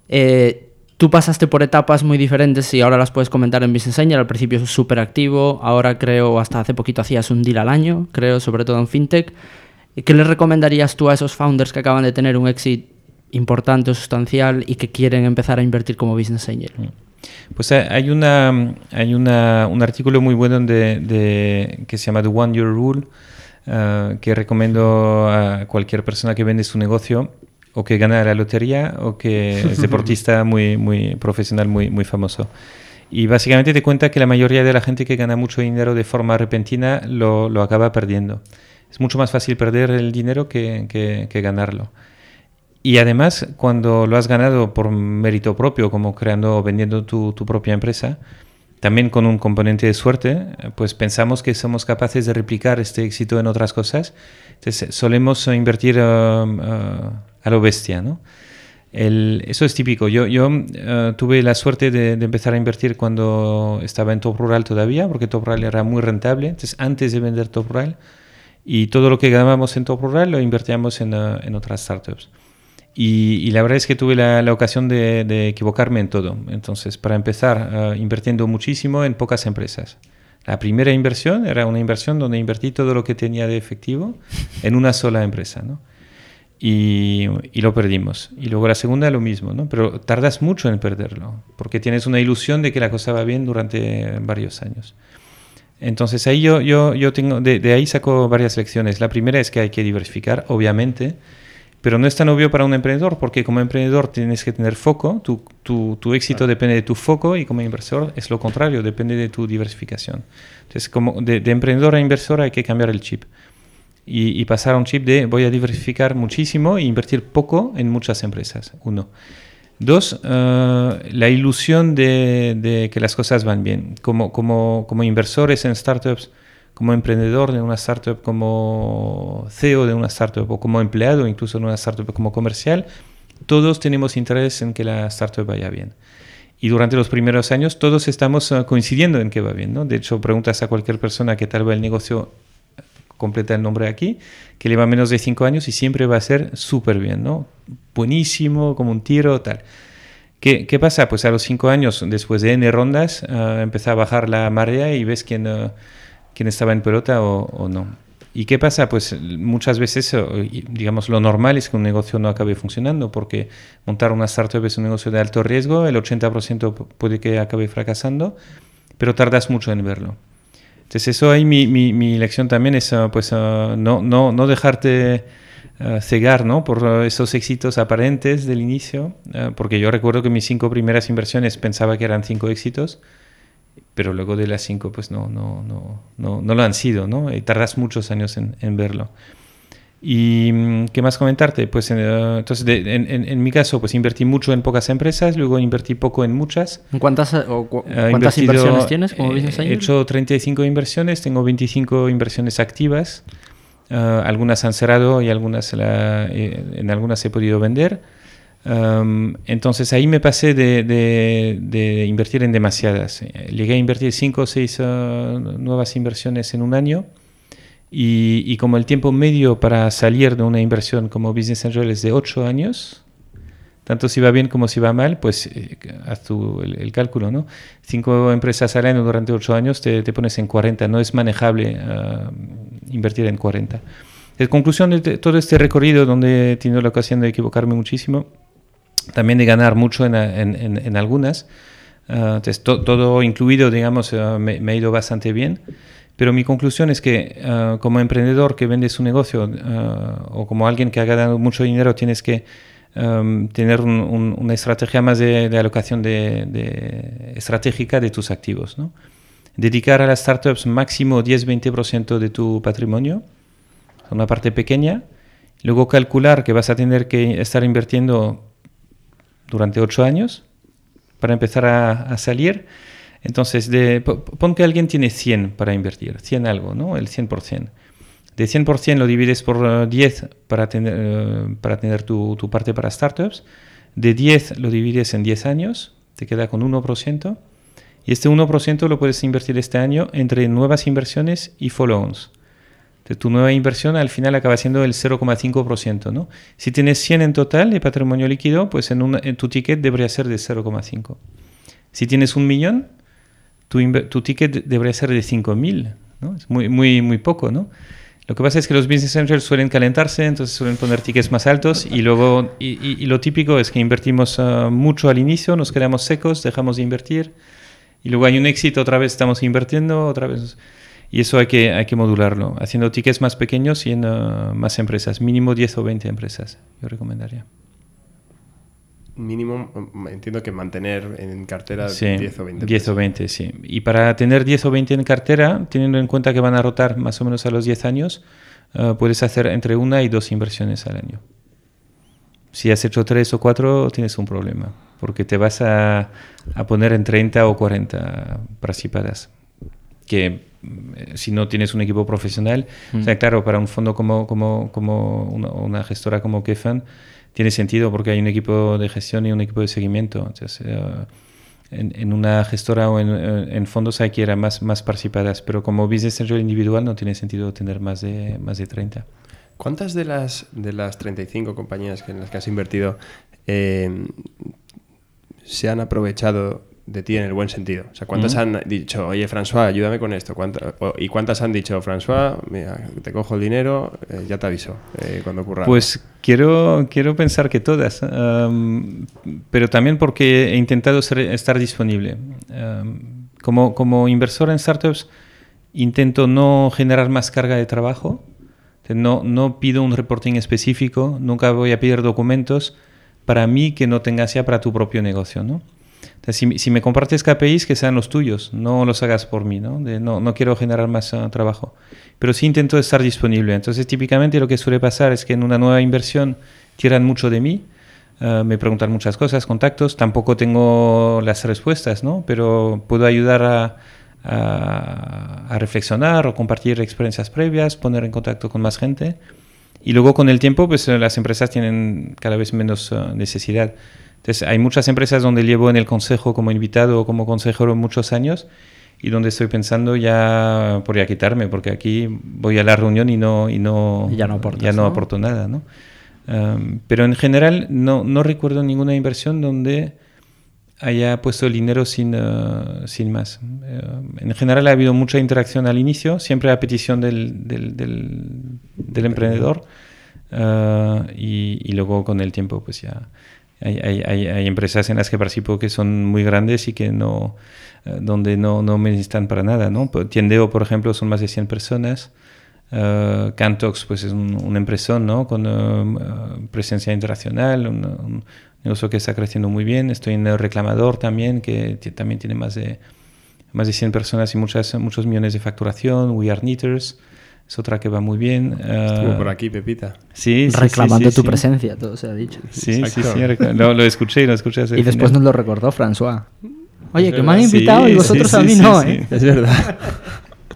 Eh, tú pasaste por etapas muy diferentes y ahora las puedes comentar en Business Angel. Al principio súper activo, ahora creo, hasta hace poquito hacías un deal al año, creo, sobre todo en FinTech. ¿Qué le recomendarías tú a esos founders que acaban de tener un éxito importante o sustancial y que quieren empezar a invertir como Business Angel? Mm. Pues hay, una, hay una, un artículo muy bueno de, que se llama The One Year Rule, eh, que recomiendo a cualquier persona que vende su negocio o que gana la lotería o que es (laughs) deportista muy, muy profesional, muy, muy famoso. Y básicamente te cuenta que la mayoría de la gente que gana mucho dinero de forma repentina lo, lo acaba perdiendo. Es mucho más fácil perder el dinero que, que, ganarlo. Y además, cuando lo has ganado por mérito propio, como creando o vendiendo tu, tu propia empresa, también con un componente de suerte, pues pensamos que somos capaces de replicar este éxito en otras cosas. Entonces solemos invertir uh, uh, a lo bestia, ¿no? eso es típico. Yo, yo uh, tuve la suerte de, empezar a invertir cuando estaba en Top Rural todavía, porque Top Rural era muy rentable. Entonces, antes de vender Top Rural, y todo lo que ganábamos en Top Rural lo invertíamos en, en otras startups. Y, la verdad es que tuve la, ocasión de, equivocarme en todo. Entonces, para empezar, uh, invirtiendo muchísimo en pocas empresas. La primera inversión era una inversión donde invertí todo lo que tenía de efectivo en una sola empresa, ¿no? Y, y, lo perdimos. Y luego la segunda lo mismo, ¿no? Pero tardas mucho en perderlo, porque tienes una ilusión de que la cosa va bien durante varios años. Entonces ahí yo, yo, yo tengo, de, de ahí saco varias lecciones. La primera es que hay que diversificar, obviamente, pero no es tan obvio para un emprendedor porque como emprendedor tienes que tener foco, tu, tu, tu éxito depende de tu foco y como inversor es lo contrario, depende de tu diversificación. Entonces, como de, de emprendedor a inversor hay que cambiar el chip y, y, pasar a un chip de voy a diversificar muchísimo e invertir poco en muchas empresas. Uno. Dos, uh, la ilusión de, de, que las cosas van bien. Como, como, como inversores en startups, como emprendedor de una startup, como CEO de una startup o como empleado incluso en una startup como comercial, todos tenemos interés en que la startup vaya bien. Y durante los primeros años todos estamos uh, coincidiendo en que va bien. ¿no? De hecho, preguntas a cualquier persona qué tal va el negocio, completa el nombre aquí, que lleva menos de cinco años y siempre va a ser súper bien, ¿no? Buenísimo, como un tiro, tal. ¿Qué, ¿Qué, pasa? Pues a los cinco años, después de N rondas, uh, empieza a bajar la marea y ves quién... Uh, quién estaba en pelota o, o, no. ¿Y qué pasa? Pues muchas veces, digamos, lo normal es que un negocio no acabe funcionando, porque montar una startup es un negocio de alto riesgo, el 80% puede que acabe fracasando, pero tardas mucho en verlo. Entonces eso ahí mi, mi, mi lección también es uh, pues uh, no, no, no dejarte uh, cegar ¿no? por esos éxitos aparentes del inicio, porque yo recuerdo que mis cinco primeras inversiones pensaba que eran cinco éxitos, pero luego de las 5 pues no, no, no, no, no lo han sido, ¿no? Y tardas muchos años en, en verlo. ¿Y mm, qué más comentarte? Pues uh, entonces, de, en, en, en, mi caso, pues invertí mucho en pocas empresas, luego invertí poco en muchas. ¿En cuántas, o cu uh, ¿cuántas inversiones tienes como business He hecho 35 inversiones, tengo 25 inversiones activas. Uh, algunas han cerrado y algunas la, eh, en algunas he podido vender. Um, entonces ahí me pasé de, de, de, invertir en demasiadas. Llegué a invertir 5 o 6 uh, nuevas inversiones en un año y, y, como el tiempo medio para salir de una inversión como Business Angel es de 8 años, tanto si va bien como si va mal, pues eh, haz tú el, el, cálculo, ¿no? 5 empresas al año durante 8 años te, te, pones en 40, no es manejable uh, invertir en 40. En conclusión de todo este recorrido donde he tenido la ocasión de equivocarme muchísimo, también de ganar mucho en, en, en, algunas. Uh, entonces, to, todo incluido, digamos, uh, me, me, ha ido bastante bien. Pero mi conclusión es que uh, como emprendedor que vende su negocio o como alguien que ha ganado mucho dinero, tienes que um, tener un, un, una estrategia más de, de alocación de, de estratégica de tus activos. ¿no? Dedicar a las startups máximo 10-20% de tu patrimonio, una parte pequeña. Luego calcular que vas a tener que estar invirtiendo durante ocho años para empezar a, a salir. Entonces, de, pon que alguien tiene 100 para invertir, 100 algo, ¿no? El 100%. De 100% lo divides por 10 para tener, uh, para tener tu, tu, parte para startups. De 10 lo divides en 10 años, te queda con 1%. Y este 1% lo puedes invertir este año entre nuevas inversiones y follow-ons de tu nueva inversión al final acaba siendo el 0,5%. ¿no? Si tienes 100 en total de patrimonio líquido, pues en, tu ticket debería ser de 0,5. Si tienes un millón, tu, ticket debería ser de 5.000. ¿no? Es muy, muy, muy poco. ¿no? Lo que pasa es que los business angels suelen calentarse, entonces suelen poner tickets más altos y luego, y, lo típico es que invertimos uh, mucho al inicio, nos quedamos secos, dejamos de invertir y luego hay un éxito, otra vez estamos invirtiendo, otra vez... Y eso hay que, hay que modularlo, haciendo tickets más pequeños y en uh, más empresas, mínimo 10 o 20 empresas, yo recomendaría. Mínimo, entiendo que mantener en cartera sí, 10 o 20. 10 o 20, sí. Y para tener 10 o 20 en cartera, teniendo en cuenta que van a rotar más o menos a los 10 años, uh, puedes hacer entre una y dos inversiones al año. Si has hecho 3 o 4, tienes un problema, porque te vas a, a poner en 30 o 40 participadas. Que eh, si no tienes un equipo profesional. Mm. O sea, claro, para un fondo como, como, como una, una gestora como Kefan, tiene sentido porque hay un equipo de gestión y un equipo de seguimiento. Entonces, uh, en, en, una gestora o en, en, fondos hay que ir a más, más participadas, pero como business angel individual no tiene sentido tener más de, más de 30. ¿Cuántas de las, de las 35 compañías en las que has invertido eh, se han aprovechado de ti en el buen sentido? O sea, ¿cuántas han dicho, oye, François, ayúdame con esto? ¿Y cuántas han dicho, François, mira, te cojo el dinero, eh, ya te aviso eh, cuando ocurra? Pues quiero, quiero pensar que todas, pero también porque he intentado estar disponible. como, como inversor en startups, intento no generar más carga de trabajo. No, no pido un reporting específico, nunca voy a pedir documentos para mí que no tengas ya para tu propio negocio, ¿no? Si, me compartes KPIs, que sean los tuyos, no los hagas por mí, ¿no? no, no, quiero generar más ah, trabajo. Pero sí intento estar disponible. Entonces, típicamente lo que suele pasar es que en una nueva inversión tiran mucho de mí, ah, me preguntan muchas cosas, contactos, tampoco tengo las respuestas, ¿no? Pero puedo ayudar a, a, reflexionar o compartir experiencias previas, poner en contacto con más gente. Y luego con el tiempo, pues las empresas tienen cada vez menos ah, necesidad. Entonces, hay muchas empresas donde llevo en el consejo como invitado o como consejero muchos años y donde estoy pensando ya por ya quitarme, porque aquí voy a la reunión y no, y no, ya no, ya no, aporto nada. ¿no? pero en general no, no, recuerdo ninguna inversión donde haya puesto el dinero sin, uh, sin más. en general ha habido mucha interacción al inicio, siempre a petición del, del, del, emprendedor uh, y, y, luego con el tiempo pues ya hay, empresas en las que participo que son muy grandes y que no, eh, donde no, no me necesitan para nada. ¿no? Tiendeo, por ejemplo, son más de 100 personas. Uh, Cantox pues es un, una empresa ¿no? con uh, presencia internacional, un, un, negocio que está creciendo muy bien. Estoy en el Reclamador también, que también tiene más de, más de 100 personas y muchas, muchos millones de facturación. We Are Knitters es otra que va muy bien. Estuvo por aquí, Pepita. Sí, Reclamando tu presencia, todo se ha dicho. Sí, sí, sí, lo, lo, escuché, lo escuché Y después nos lo recordó François. Oye, que me han invitado y vosotros a mí no, ¿eh? Es verdad.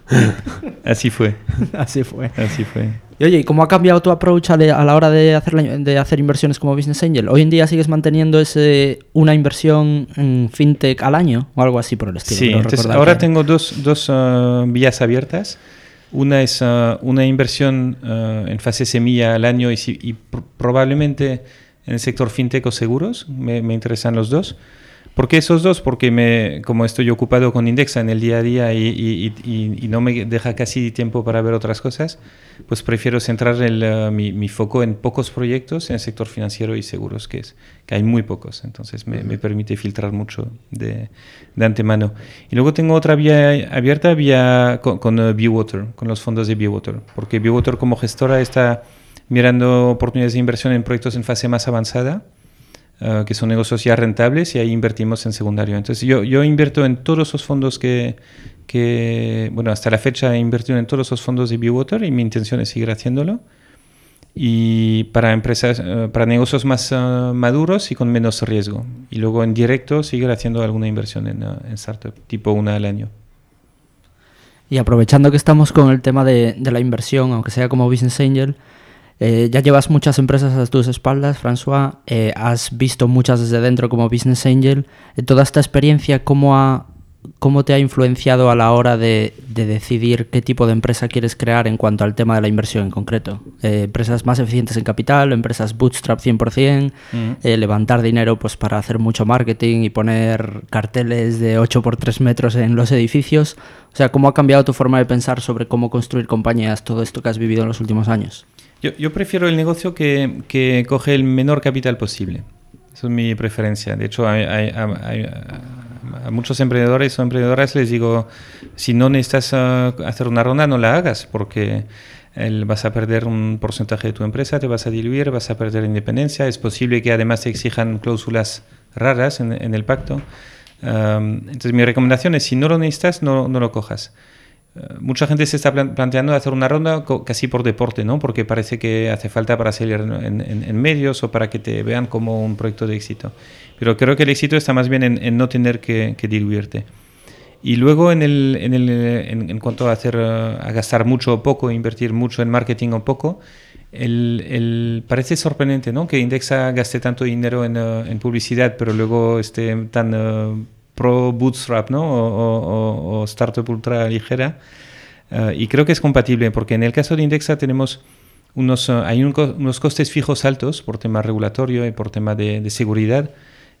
(laughs) Así fue. (laughs) Así fue. Así fue. Y oye, ¿cómo ha cambiado tu approach a, la hora de hacer, de hacer inversiones como Business Angel? ¿Hoy en día sigues manteniendo ese, una inversión en fintech al año o algo así por el estilo? Sí, entonces ahora tengo dos, dos uh, vías abiertas. Una es una inversión uh, en fase semilla al año y, probablemente en el sector fintech o seguros, me interesan los dos. ¿Por qué esos dos? Porque me, como estoy ocupado con Indexa en el día a día y, no me deja casi tiempo para ver otras cosas, pues prefiero centrar el, uh, mi, foco en pocos proyectos en el sector financiero y seguros, que, es, que hay muy pocos. Entonces me, me permite filtrar mucho de, de, antemano. Y luego tengo otra vía abierta vía con, con uh, Bewater, con los fondos de Bewater, porque Bewater como gestora está mirando oportunidades de inversión en proyectos en fase más avanzada Ah, que son negocios ya rentables y ahí invertimos en secundario. Entonces yo, yo invierto en todos esos fondos que, que, bueno, hasta la fecha he invertido en todos esos fondos de Bewater y mi intención es seguir haciéndolo. Y para empresas, ah, para negocios más ah, maduros y con menos riesgo. Y luego en directo seguir haciendo alguna inversión en, en startup, tipo una al año. Y aprovechando que estamos con el tema de, de la inversión, aunque sea como Business Angel, eh, ya llevas muchas empresas a tus espaldas, François. Eh, has visto muchas desde dentro como Business Angel. Eh, toda esta experiencia, ¿cómo, ha, ¿cómo te ha influenciado a la hora de, decidir qué tipo de empresa quieres crear en cuanto al tema de la inversión en concreto? empresas más eficientes en capital, empresas bootstrap 100%, levantar dinero pues, para hacer mucho marketing y poner carteles de 8 por 3 metros en los edificios. O sea, ¿cómo ha cambiado tu forma de pensar sobre cómo construir compañías, todo esto que has vivido en los últimos años? Yo, prefiero el negocio que, coge el menor capital posible. Esa es mi preferencia. De hecho, hay, a muchos emprendedores o emprendedoras les digo, si no necesitas ah, hacer una ronda, no la hagas, porque vas a perder un porcentaje de tu empresa, te vas a diluir, vas a perder independencia. Es posible que además te exijan cláusulas raras en, el pacto. entonces, mi recomendación es, si no lo necesitas, no lo cojas. Eh, mucha gente se está planteando hacer una ronda casi por deporte, ¿no? Porque parece que hace falta para salir en, medios o para que te vean como un proyecto de éxito. Pero creo que el éxito está más bien en, no tener que, diluirte. Y luego en, el, el, en, cuanto a, hacer, gastar mucho o poco, invertir mucho en marketing o poco, el, parece sorprendente ¿no? que Indexa gaste tanto dinero en, publicidad, pero luego esté tan uh, pro bootstrap ¿no? o, startup ultra ligera. Eh, y creo que es compatible porque en el caso de Indexa tenemos unos, eh, hay unos costes fijos altos por tema regulatorio y por tema de, seguridad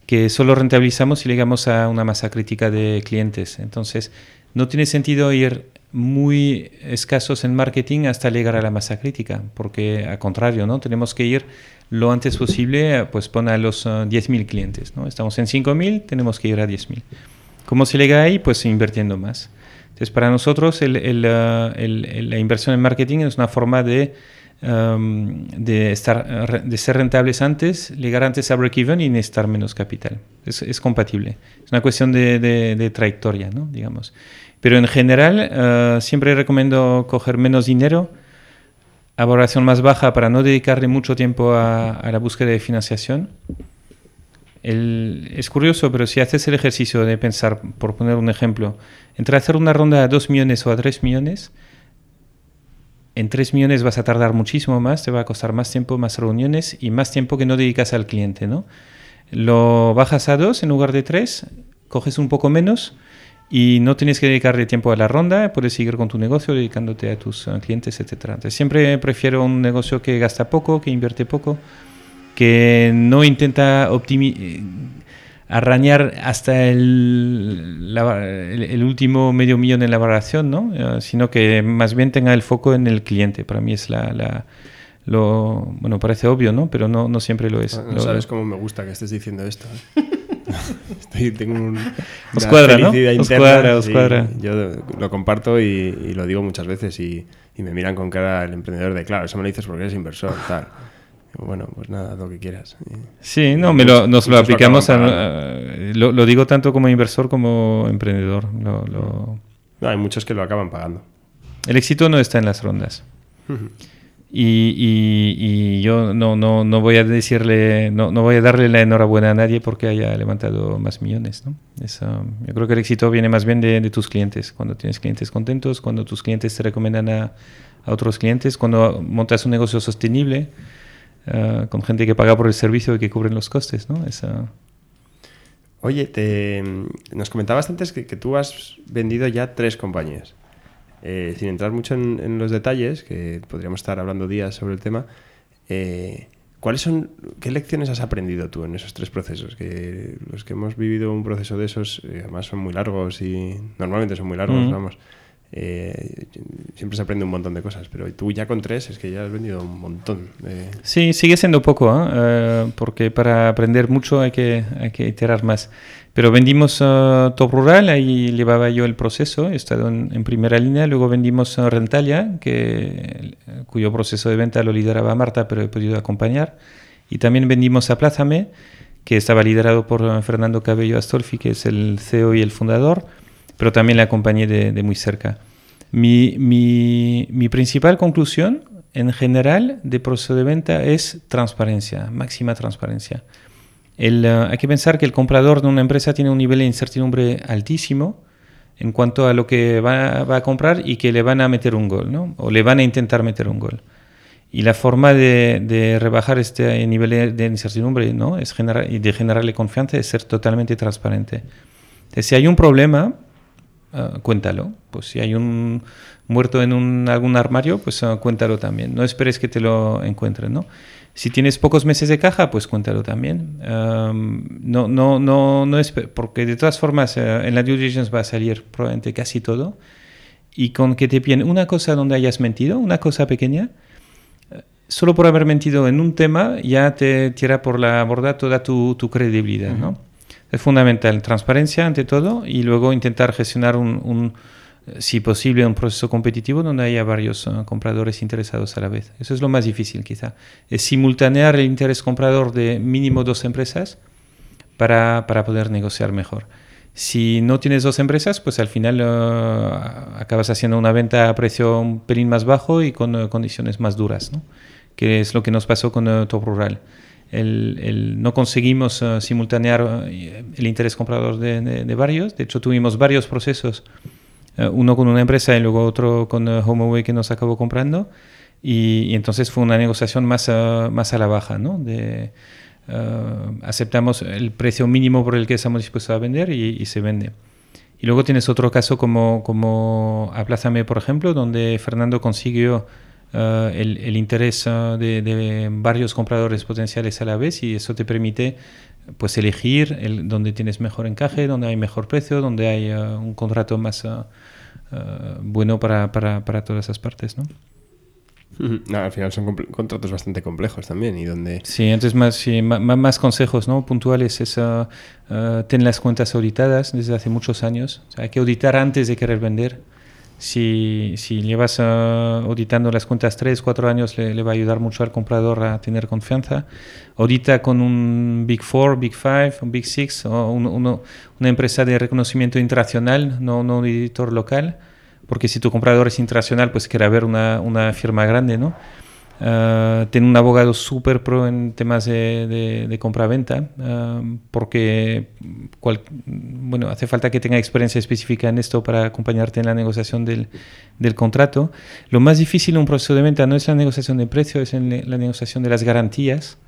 que solo rentabilizamos si llegamos a una masa crítica de clientes. Entonces, no tiene sentido ir muy escasos en marketing hasta llegar a la masa crítica, porque al contrario, ¿no? Tenemos que ir lo antes posible, pues pon a los 10.000 eh, clientes, ¿no? Estamos en 5.000, tenemos que ir a 10.000. ¿Cómo se llega ahí? Pues invirtiendo más. Entonces, para nosotros eh, la inversión en marketing es una forma de de, estar, de ser rentables antes, llegar antes a break-even y necesitar menos capital. Es, es, compatible. Es una cuestión de, de, trayectoria, ¿no? digamos. Pero en general, siempre recomiendo coger menos dinero, valoración más baja para no dedicarle mucho tiempo a, a la búsqueda de financiación. El, es curioso, pero si haces el ejercicio de pensar, por poner un ejemplo, entre hacer una ronda a 2 millones o a 3 millones, en 3 millones vas a tardar muchísimo más, te va a costar más tiempo, más reuniones y más tiempo que no dedicas al cliente, ¿no? Lo bajas a 2 en lugar de 3, coges un poco menos y no tienes que dedicarle tiempo a la ronda, puedes seguir con tu negocio dedicándote a tus uh, clientes, etc. Entonces, siempre prefiero un negocio que gasta poco, que invierte poco, que no intenta arañar hasta el, el, último medio millón en la valoración, ¿no? Eh, sino que más bien tenga el foco en el cliente. Para mí es la, la lo bueno parece obvio, ¿no? Pero no, no siempre lo es. No, sabes cómo me gusta que estés diciendo esto. ¿eh? (laughs) Estoy, tengo un, os cuadra, ¿no? Os cuadra, os cuadra. Yo lo comparto y, y, lo digo muchas veces y, y, me miran con cara el emprendedor de, claro, eso me lo dices porque eres inversor, tal. Bueno, pues nada, lo que quieras. Sí, no, me lo, nos lo aplicamos, a, lo, digo tanto como inversor como emprendedor. no, hay muchos que lo acaban pagando. El éxito no está en las rondas. (laughs) y, y, yo no, no, no voy a decirle, no, no, voy a darle la enhorabuena a nadie porque haya levantado más millones. ¿no? yo creo que el éxito viene más bien de, tus clientes. Cuando tienes clientes contentos, cuando tus clientes te recomiendan a, otros clientes, cuando montas un negocio sostenible. Eh, con gente que paga por el servicio y que cubren los costes, ¿no? Esa... Oye, te, nos comentabas antes que, que, tú has vendido ya tres compañías. Eh, sin entrar mucho en, los detalles, que podríamos estar hablando días sobre el tema, eh, ¿cuáles son, qué lecciones has aprendido tú en esos tres procesos? Que los que hemos vivido un proceso de esos, además son muy largos y normalmente son muy largos, vamos. Eh, siempre se aprende un montón de cosas, pero tú ya con tres es que ya has vendido un montón. Sí, sigue siendo poco, ¿eh? Eh, porque para aprender mucho hay que, hay que iterar más. Pero vendimos Top Rural, ahí llevaba yo el proceso, he estado en, primera línea. Luego vendimos Rentalia, que, cuyo proceso de venta lo lideraba Marta, pero he podido acompañar. Y también vendimos a Plázame, que estaba liderado por Fernando Cabello Astolfi, que es el CEO y el fundador pero también la acompañé de, muy cerca. Mi, mi, mi, principal conclusión en general de proceso de venta es transparencia, máxima transparencia. El, eh, hay que pensar que el comprador de una empresa tiene un nivel de incertidumbre altísimo en cuanto a lo que va, va, a comprar y que le van a meter un gol, ¿no? o le van a intentar meter un gol. Y la forma de, de rebajar este nivel de, incertidumbre ¿no? es generar, y de generarle confianza es ser totalmente transparente. Entonces, si hay un problema, Ah, cuéntalo. Pues si hay un muerto en un, algún armario, pues ah, cuéntalo también. No esperes que te lo encuentren, ¿no? Si tienes pocos meses de caja, pues cuéntalo también. no, no, no, no es porque de todas formas eh, en la due diligence va a salir probablemente casi todo. Y con que te piden una cosa donde hayas mentido, una cosa pequeña, eh, solo por haber mentido en un tema ya te tira por la borda toda tu, tu credibilidad, ¿no? Es fundamental, transparencia ante todo y luego intentar gestionar un, si posible, un proceso competitivo donde haya varios eh, compradores interesados a la vez. Eso es lo más difícil quizá. Es simultanear el interés comprador de mínimo dos empresas para, para poder negociar mejor. Si no tienes dos empresas, pues al final eh, acabas haciendo una venta a precio un pelín más bajo y con eh, condiciones más duras, que es lo que nos pasó con Top Rural el, no conseguimos simultanear el interés comprador de, varios. De hecho, tuvimos varios procesos, uno con una empresa y luego otro con HomeAway que nos acabó comprando. Y, entonces fue una negociación más, más a la baja, ¿no? De, aceptamos el precio mínimo por el que estamos dispuestos a vender y, se vende. Y luego tienes otro caso como, como Aplázame, por ejemplo, donde Fernando consiguió eh, el, interés eh, de, varios compradores potenciales a la vez y eso te permite pues elegir el, donde tienes mejor encaje, donde hay mejor precio, donde hay un contrato más bueno para, para, para, todas esas partes, ¿no? (laughs) No, al final son contratos bastante complejos también y donde... Sí, entonces más, más, consejos ¿no? puntuales es uh, tener las cuentas auditadas desde hace muchos años. hay que auditar antes de querer vender. Si, si llevas auditando las cuentas 3, 4 años, le, va a ayudar mucho al comprador a tener confianza. Audita con un Big Four, Big Five, un Big Six o una empresa de reconocimiento internacional, no, no un editor local porque si tu comprador es internacional, pues quiere ver una, una firma grande, ¿no? Uh, tiene un abogado súper pro en temas de, de, compra-venta, ah, porque bueno, hace falta que tenga experiencia específica en esto para acompañarte en la negociación del, del, contrato. Lo más difícil en un proceso de venta no es la negociación de precio, es en la negociación de las garantías.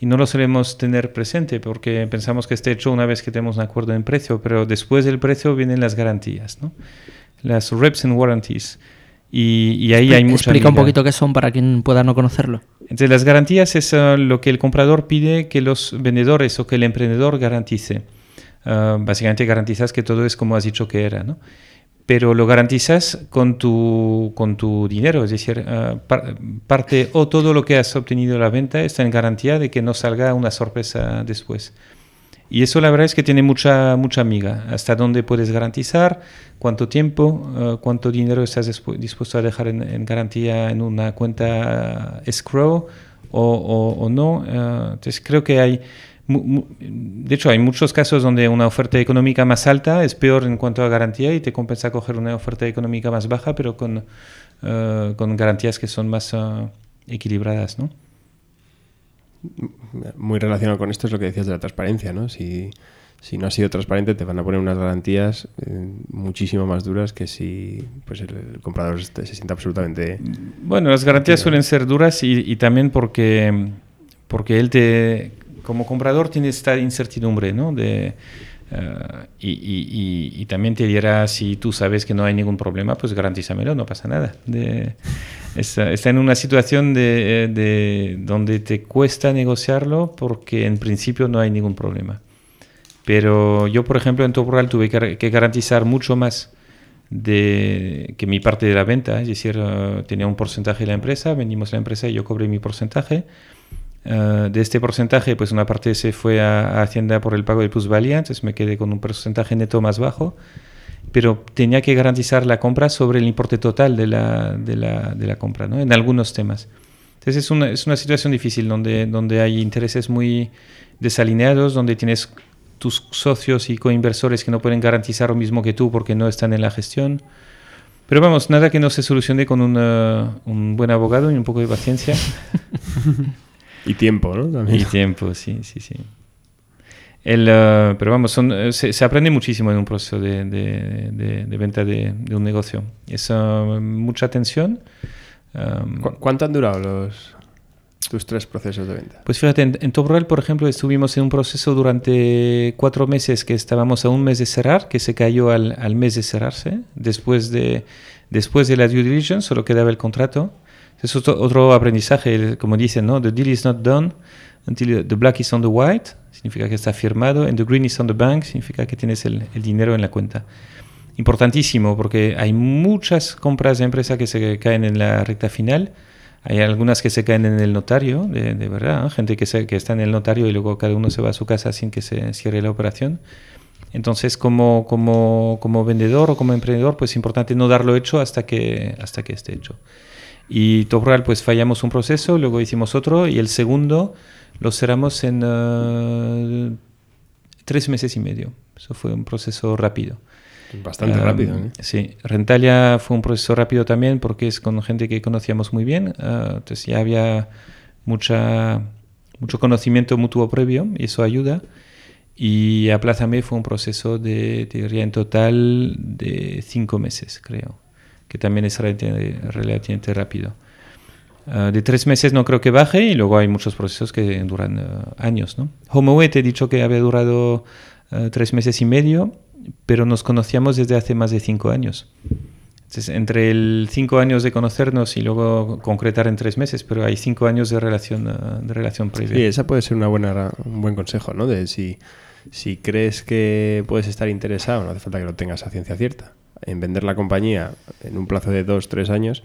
Y no lo solemos tener presente porque pensamos que está hecho una vez que tenemos un acuerdo en precio, pero después del precio vienen las garantías. ¿no? las reps and warranties. Y, ahí hay mucha Explica un poquito qué son para quien pueda no conocerlo. Entre las garantías es uh, lo que el comprador pide que los vendedores o que el emprendedor garantice. Uh, básicamente garantizas que todo es como has dicho que era, ¿no? Pero lo garantizas con tu, con tu dinero, es decir, uh, parte o todo lo que has obtenido de la venta está en garantía de que no salga una sorpresa después. Y eso la verdad es que tiene mucha, mucha amiga. Hasta dónde puedes garantizar, cuánto tiempo, eh, cuánto dinero estás dispuesto a dejar en, garantía en una cuenta escrow o, no. Eh, entonces creo que hay, de hecho hay muchos casos donde una oferta económica más alta es peor en cuanto a garantía y te compensa coger una oferta económica más baja, pero con, eh, con garantías que son más equilibradas, ¿no? Muy relacionado con esto es lo que decías de la transparencia, ¿no? Si, si no has sido transparente te van a poner unas garantías eh, muchísimo más duras que si pues el, comprador se, sienta absolutamente... Bueno, las garantías suelen ser duras y, también porque, porque él te, como comprador tiene esta incertidumbre, ¿no? De, eh, y, también te dirá, si tú sabes que no hay ningún problema, pues garantízamelo, no pasa nada. De, está, en una situación de, donde te cuesta negociarlo porque en principio no hay ningún problema. Pero yo, por ejemplo, en Top Rural tuve que, garantizar mucho más de, que mi parte de la venta, es decir, eh, tenía un porcentaje de la empresa, vendimos la empresa y yo cobré mi porcentaje eh, de este porcentaje, pues una parte se fue a, Hacienda por el pago de plusvalía, entonces me quedé con un porcentaje neto más bajo, pero tenía que garantizar la compra sobre el importe total de la, de la, de la compra, ¿no? en algunos temas. Entonces es una, es una situación difícil donde, donde hay intereses muy desalineados, donde tienes tus socios y coinversores que no pueden garantizar lo mismo que tú porque no están en la gestión. Pero vamos, nada que no se solucione con un buen abogado y un poco de paciencia. (laughs) Y tiempo, ¿no? Y tiempo, sí, sí, sí. El, uh, pero vamos, son, eh, se, aprende muchísimo en un proceso de, de, de, venta de, un negocio. Es uh, mucha atención. Um, ¿Cuánto han durado los, tus tres procesos de venta? Pues fíjate, en, en por ejemplo, estuvimos en un proceso durante cuatro meses que estábamos a un mes de cerrar, que se cayó al, al mes de cerrarse. Después de, después de la due diligence solo quedaba el contrato. Es otro, aprendizaje, como dicen, ¿no? The deal is not done until the black is on the white, significa que está firmado, and the green is on the bank, significa que tienes el, dinero en la cuenta. Importantísimo, porque hay muchas compras de empresa que se caen en la recta final, hay algunas que se caen en el notario, de, verdad, gente que, que está en el notario y luego cada uno se va a su casa sin que se cierre la operación. Entonces, como, como, como vendedor o como emprendedor, pues es importante no darlo hecho hasta que, hasta que esté hecho. Y Top Rural, pues fallamos un proceso, luego hicimos otro y el segundo lo cerramos en uh, tres meses y medio. Eso fue un proceso rápido. Bastante rápido. ¿eh? Sí, Rentalia fue un proceso rápido también porque es con gente que conocíamos muy bien. Uh, entonces ya había mucha, mucho conocimiento mutuo previo y eso ayuda. Y Aplázame fue un proceso de, te diría, en total de cinco meses, creo que también es relativamente rápido. Ah, de tres meses no creo que baje y luego hay muchos procesos que duran ah, años. ¿no? HomeAway te he dicho que había durado ah, tres meses y medio, pero nos conocíamos desde hace más de cinco años. Entonces, entre el cinco años de conocernos y luego concretar en tres meses, pero hay cinco años de relación, de relación previa. Sí, esa puede ser una buena, un buen consejo, ¿no? De si, si crees que puedes estar interesado, no hace falta que lo tengas a ciencia cierta, en vender la compañía en un plazo de dos, tres años,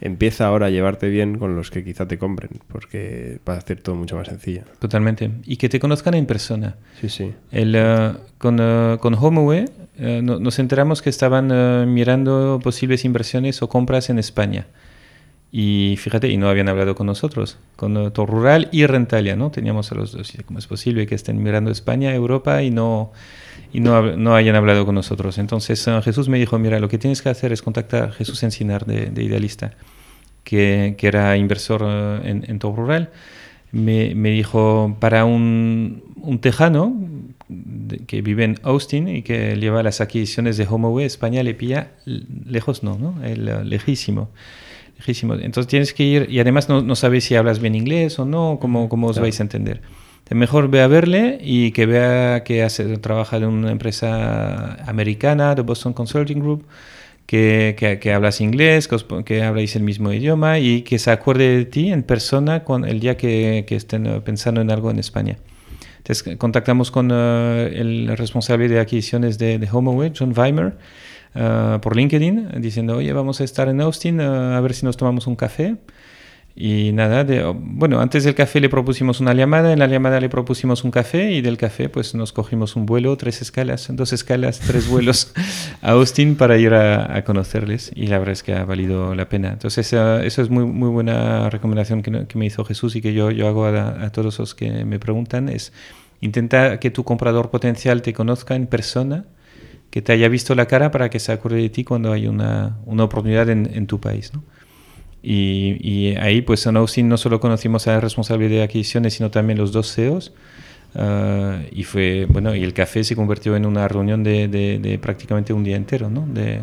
empieza ahora a llevarte bien con los que quizá te compren, porque va a hacer todo mucho más sencillo. Totalmente. Y que te conozcan en persona. Sí, sí. El, eh, con, uh, con HomeAway eh, nos enteramos que estaban mirando posibles inversiones o compras en España. Y fíjate, y no habían hablado con nosotros, con Tor Rural y Rentalia, ¿no? Teníamos a los dos. ¿Cómo es posible que estén mirando España, Europa y no, y no, no hayan hablado con nosotros? Entonces Jesús me dijo, mira, lo que tienes que hacer es contactar a Jesús Encinar de, de Idealista, que, que, era inversor en, en Tor Rural. Me, me, dijo, para un, un tejano que vive en Austin y que lleva las adquisiciones de HomeAway, España le pilla lejos, no, ¿no? El, lejísimo. Entonces tienes que ir, y además no, no sabes si hablas bien inglés o no, cómo, cómo os claro. vais a entender. Mejor ve a verle y que vea que hace, trabaja en una empresa americana, de Boston Consulting Group, que, que, que hablas inglés, que, que, habláis el mismo idioma y que se acuerde de ti en persona con el día que, estén pensando en algo en España. Entonces contactamos con uh, el responsable de adquisiciones de, de HomeAway, John Weimer, Uh, por LinkedIn diciendo, oye, vamos a estar en Austin, uh, a ver si nos tomamos un café. Y nada, de, bueno, antes del café le propusimos una llamada, en la llamada le propusimos un café y del café pues nos cogimos un vuelo, tres escalas, dos escalas, tres (laughs) vuelos a Austin para ir a, a, conocerles y la verdad es que ha valido la pena. Entonces uh, eso es muy, muy buena recomendación que, que, me hizo Jesús y que yo, yo hago a, a todos los que me preguntan, es intenta que tu comprador potencial te conozca en persona que te haya visto la cara para que se acuerde de ti cuando hay una, una oportunidad en, en, tu país. ¿no? Y, y, ahí, pues en Austin no solo conocimos al responsable de adquisiciones, sino también los dos CEOs. Uh, y fue, bueno, y el café se convirtió en una reunión de, de, de prácticamente un día entero, ¿no? De,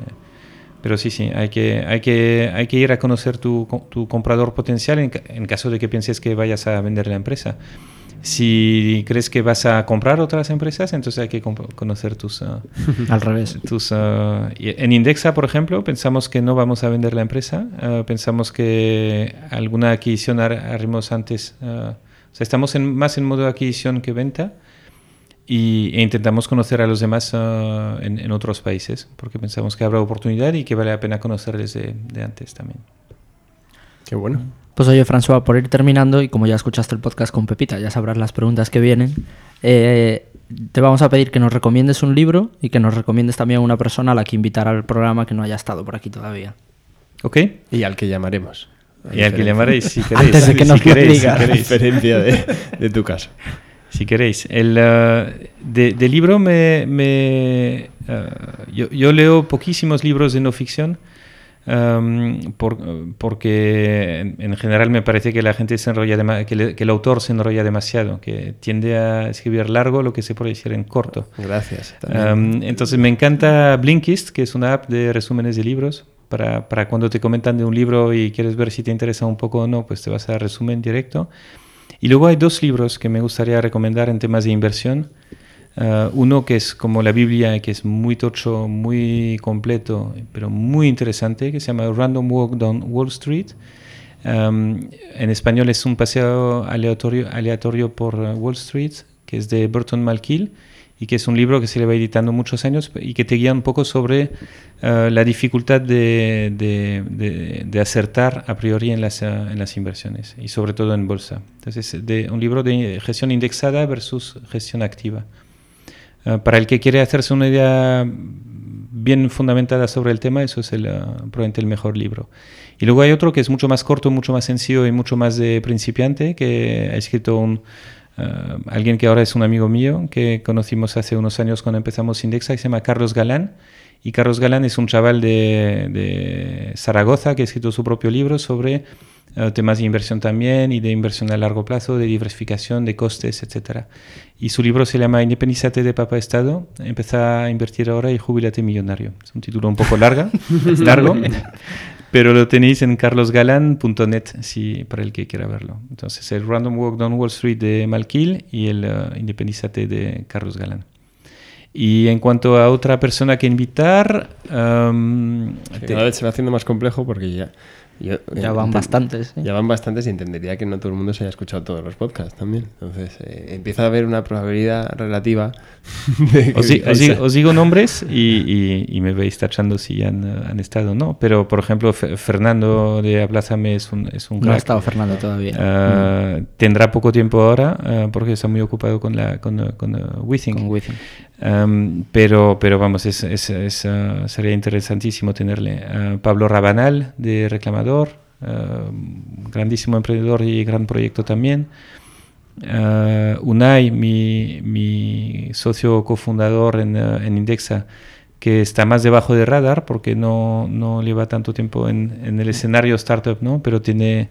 pero sí, sí, hay que, hay que, hay que ir a conocer tu, tu comprador potencial en, en caso de que pienses que vayas a vender la empresa. Si crees que vas a comprar otras empresas, entonces hay que conocer tus... Uh, (laughs) Al revés. Tus, uh, en Indexa, por ejemplo, pensamos que no vamos a vender la empresa. Uh, pensamos que alguna adquisición haremos antes. o sea, estamos en, más en modo de adquisición que venta. Y, e intentamos conocer a los demás en, en, otros países, porque pensamos que habrá oportunidad y que vale la pena conocerles de, de antes también. Qué bueno. Pues oye, François, por ir terminando, y como ya escuchaste el podcast con Pepita, ya sabrás las preguntas que vienen, eh, te vamos a pedir que nos recomiendes un libro y que nos recomiendes también a una persona a la que invitar al programa que no haya estado por aquí todavía. Ok. Y al que llamaremos. Y al que llamaréis, si (laughs) queréis. Antes de que nos si queréis, digas. si A diferencia de, de, tu caso. Si queréis. El, uh, de, de, libro me... me uh, yo, yo, leo poquísimos libros de no ficción. Um, por, porque en, en, general me parece que la gente se enrolla, que, le, que, el autor se enrolla demasiado, que tiende a escribir largo lo que se puede decir en corto. Gracias. Um, entonces me encanta Blinkist, que es una app de resúmenes de libros. Para, para, cuando te comentan de un libro y quieres ver si te interesa un poco o no, pues te vas a resumen directo. Y luego hay dos libros que me gustaría recomendar en temas de inversión. Uh, uno que es como la Biblia, que es muy tocho, muy completo, pero muy interesante, que se llama Random Walk Down Wall Street. Um, en español es un paseo aleatorio, aleatorio por Wall Street, que es de Burton Malkiel y que es un libro que se le va editando muchos años y que te guía un poco sobre uh, la dificultad de, de, de, de, acertar a priori en las, en las inversiones y sobre todo en bolsa. Entonces, de, un libro de gestión indexada versus gestión activa. Uh, para el que quiere hacerse una idea bien fundamentada sobre el tema, eso es el, probablemente el mejor libro. Y luego hay otro que es mucho más corto, mucho más sencillo y mucho más de principiante, que ha escrito un, Uh, alguien que ahora es un amigo mío, que conocimos hace unos años cuando empezamos Indexa, que se llama Carlos Galán. Y Carlos Galán es un chaval de Zaragoza que ha escrito su propio libro sobre uh, temas de inversión también y de inversión a largo plazo, de diversificación, de costes, etc. Y su libro se llama Independízate de Papa Estado, empieza a invertir ahora y jubilate millonario. Es un título un poco larga, (laughs) largo, pero lo tenéis en carlosgalan.net si, para el que quiera verlo. Entonces, el Random Walk Down Wall Street de Malkiel y el uh, Independízate de Carlos Galán. Y en cuanto a otra persona que invitar, um, que cada vez se va haciendo más complejo porque ya yo, ya van bastantes. Ya van bastantes y entendería que no todo el mundo se haya escuchado todos los podcasts también. Entonces eh, empieza a haber una probabilidad relativa. (laughs) De os, digo, os, digo, nombres y, y, me vais tachando si han, han estado o no. Pero, por ejemplo, Fernando de Aplázame es un, es un No ha estado Fernando todavía. Uh, mm. Tendrá poco tiempo ahora uh, porque está muy ocupado con, la, con, con uh, Withing. Con Withing. Um, pero, pero vamos, es, es, es, sería interesantísimo tenerle. Pablo Rabanal de Reclamador eh, grandísimo emprendedor y gran proyecto también. Uh, Unai, mi, mi, socio cofundador en, uh, en, Indexa, que está más debajo de radar porque no, no lleva tanto tiempo en, en, el escenario startup, ¿no? pero tiene,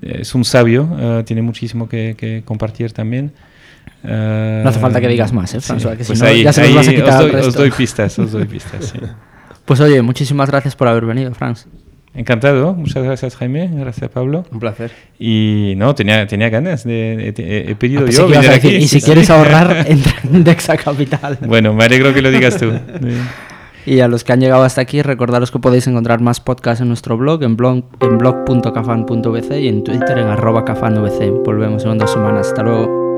es un sabio, uh, tiene muchísimo que, que compartir también. No hace falta que digas más, ¿eh, François? Sí, que pues si no, ahí, ya se nos vas a quitar os doy, os doy pistas, os doy pistas. Sí. (laughs) Pues oye, muchísimas gracias por haber venido, Franz. Encantado, muchas gracias Jaime, gracias Pablo. Un placer. Y no, tenía, tenía ganas, de, de, he pedido ah, yo. venir aquí. Decir, y si quieres (laughs) ahorrar, entra en (laughs) Dexa Capital. Bueno, me alegro que lo digas tú. y a los que han llegado hasta aquí, recordaros que podéis encontrar más podcasts en nuestro blog, en blog en blog.cafan.vc y en Twitter en arroba cafanvc. Volvemos en dos semanas. Hasta luego.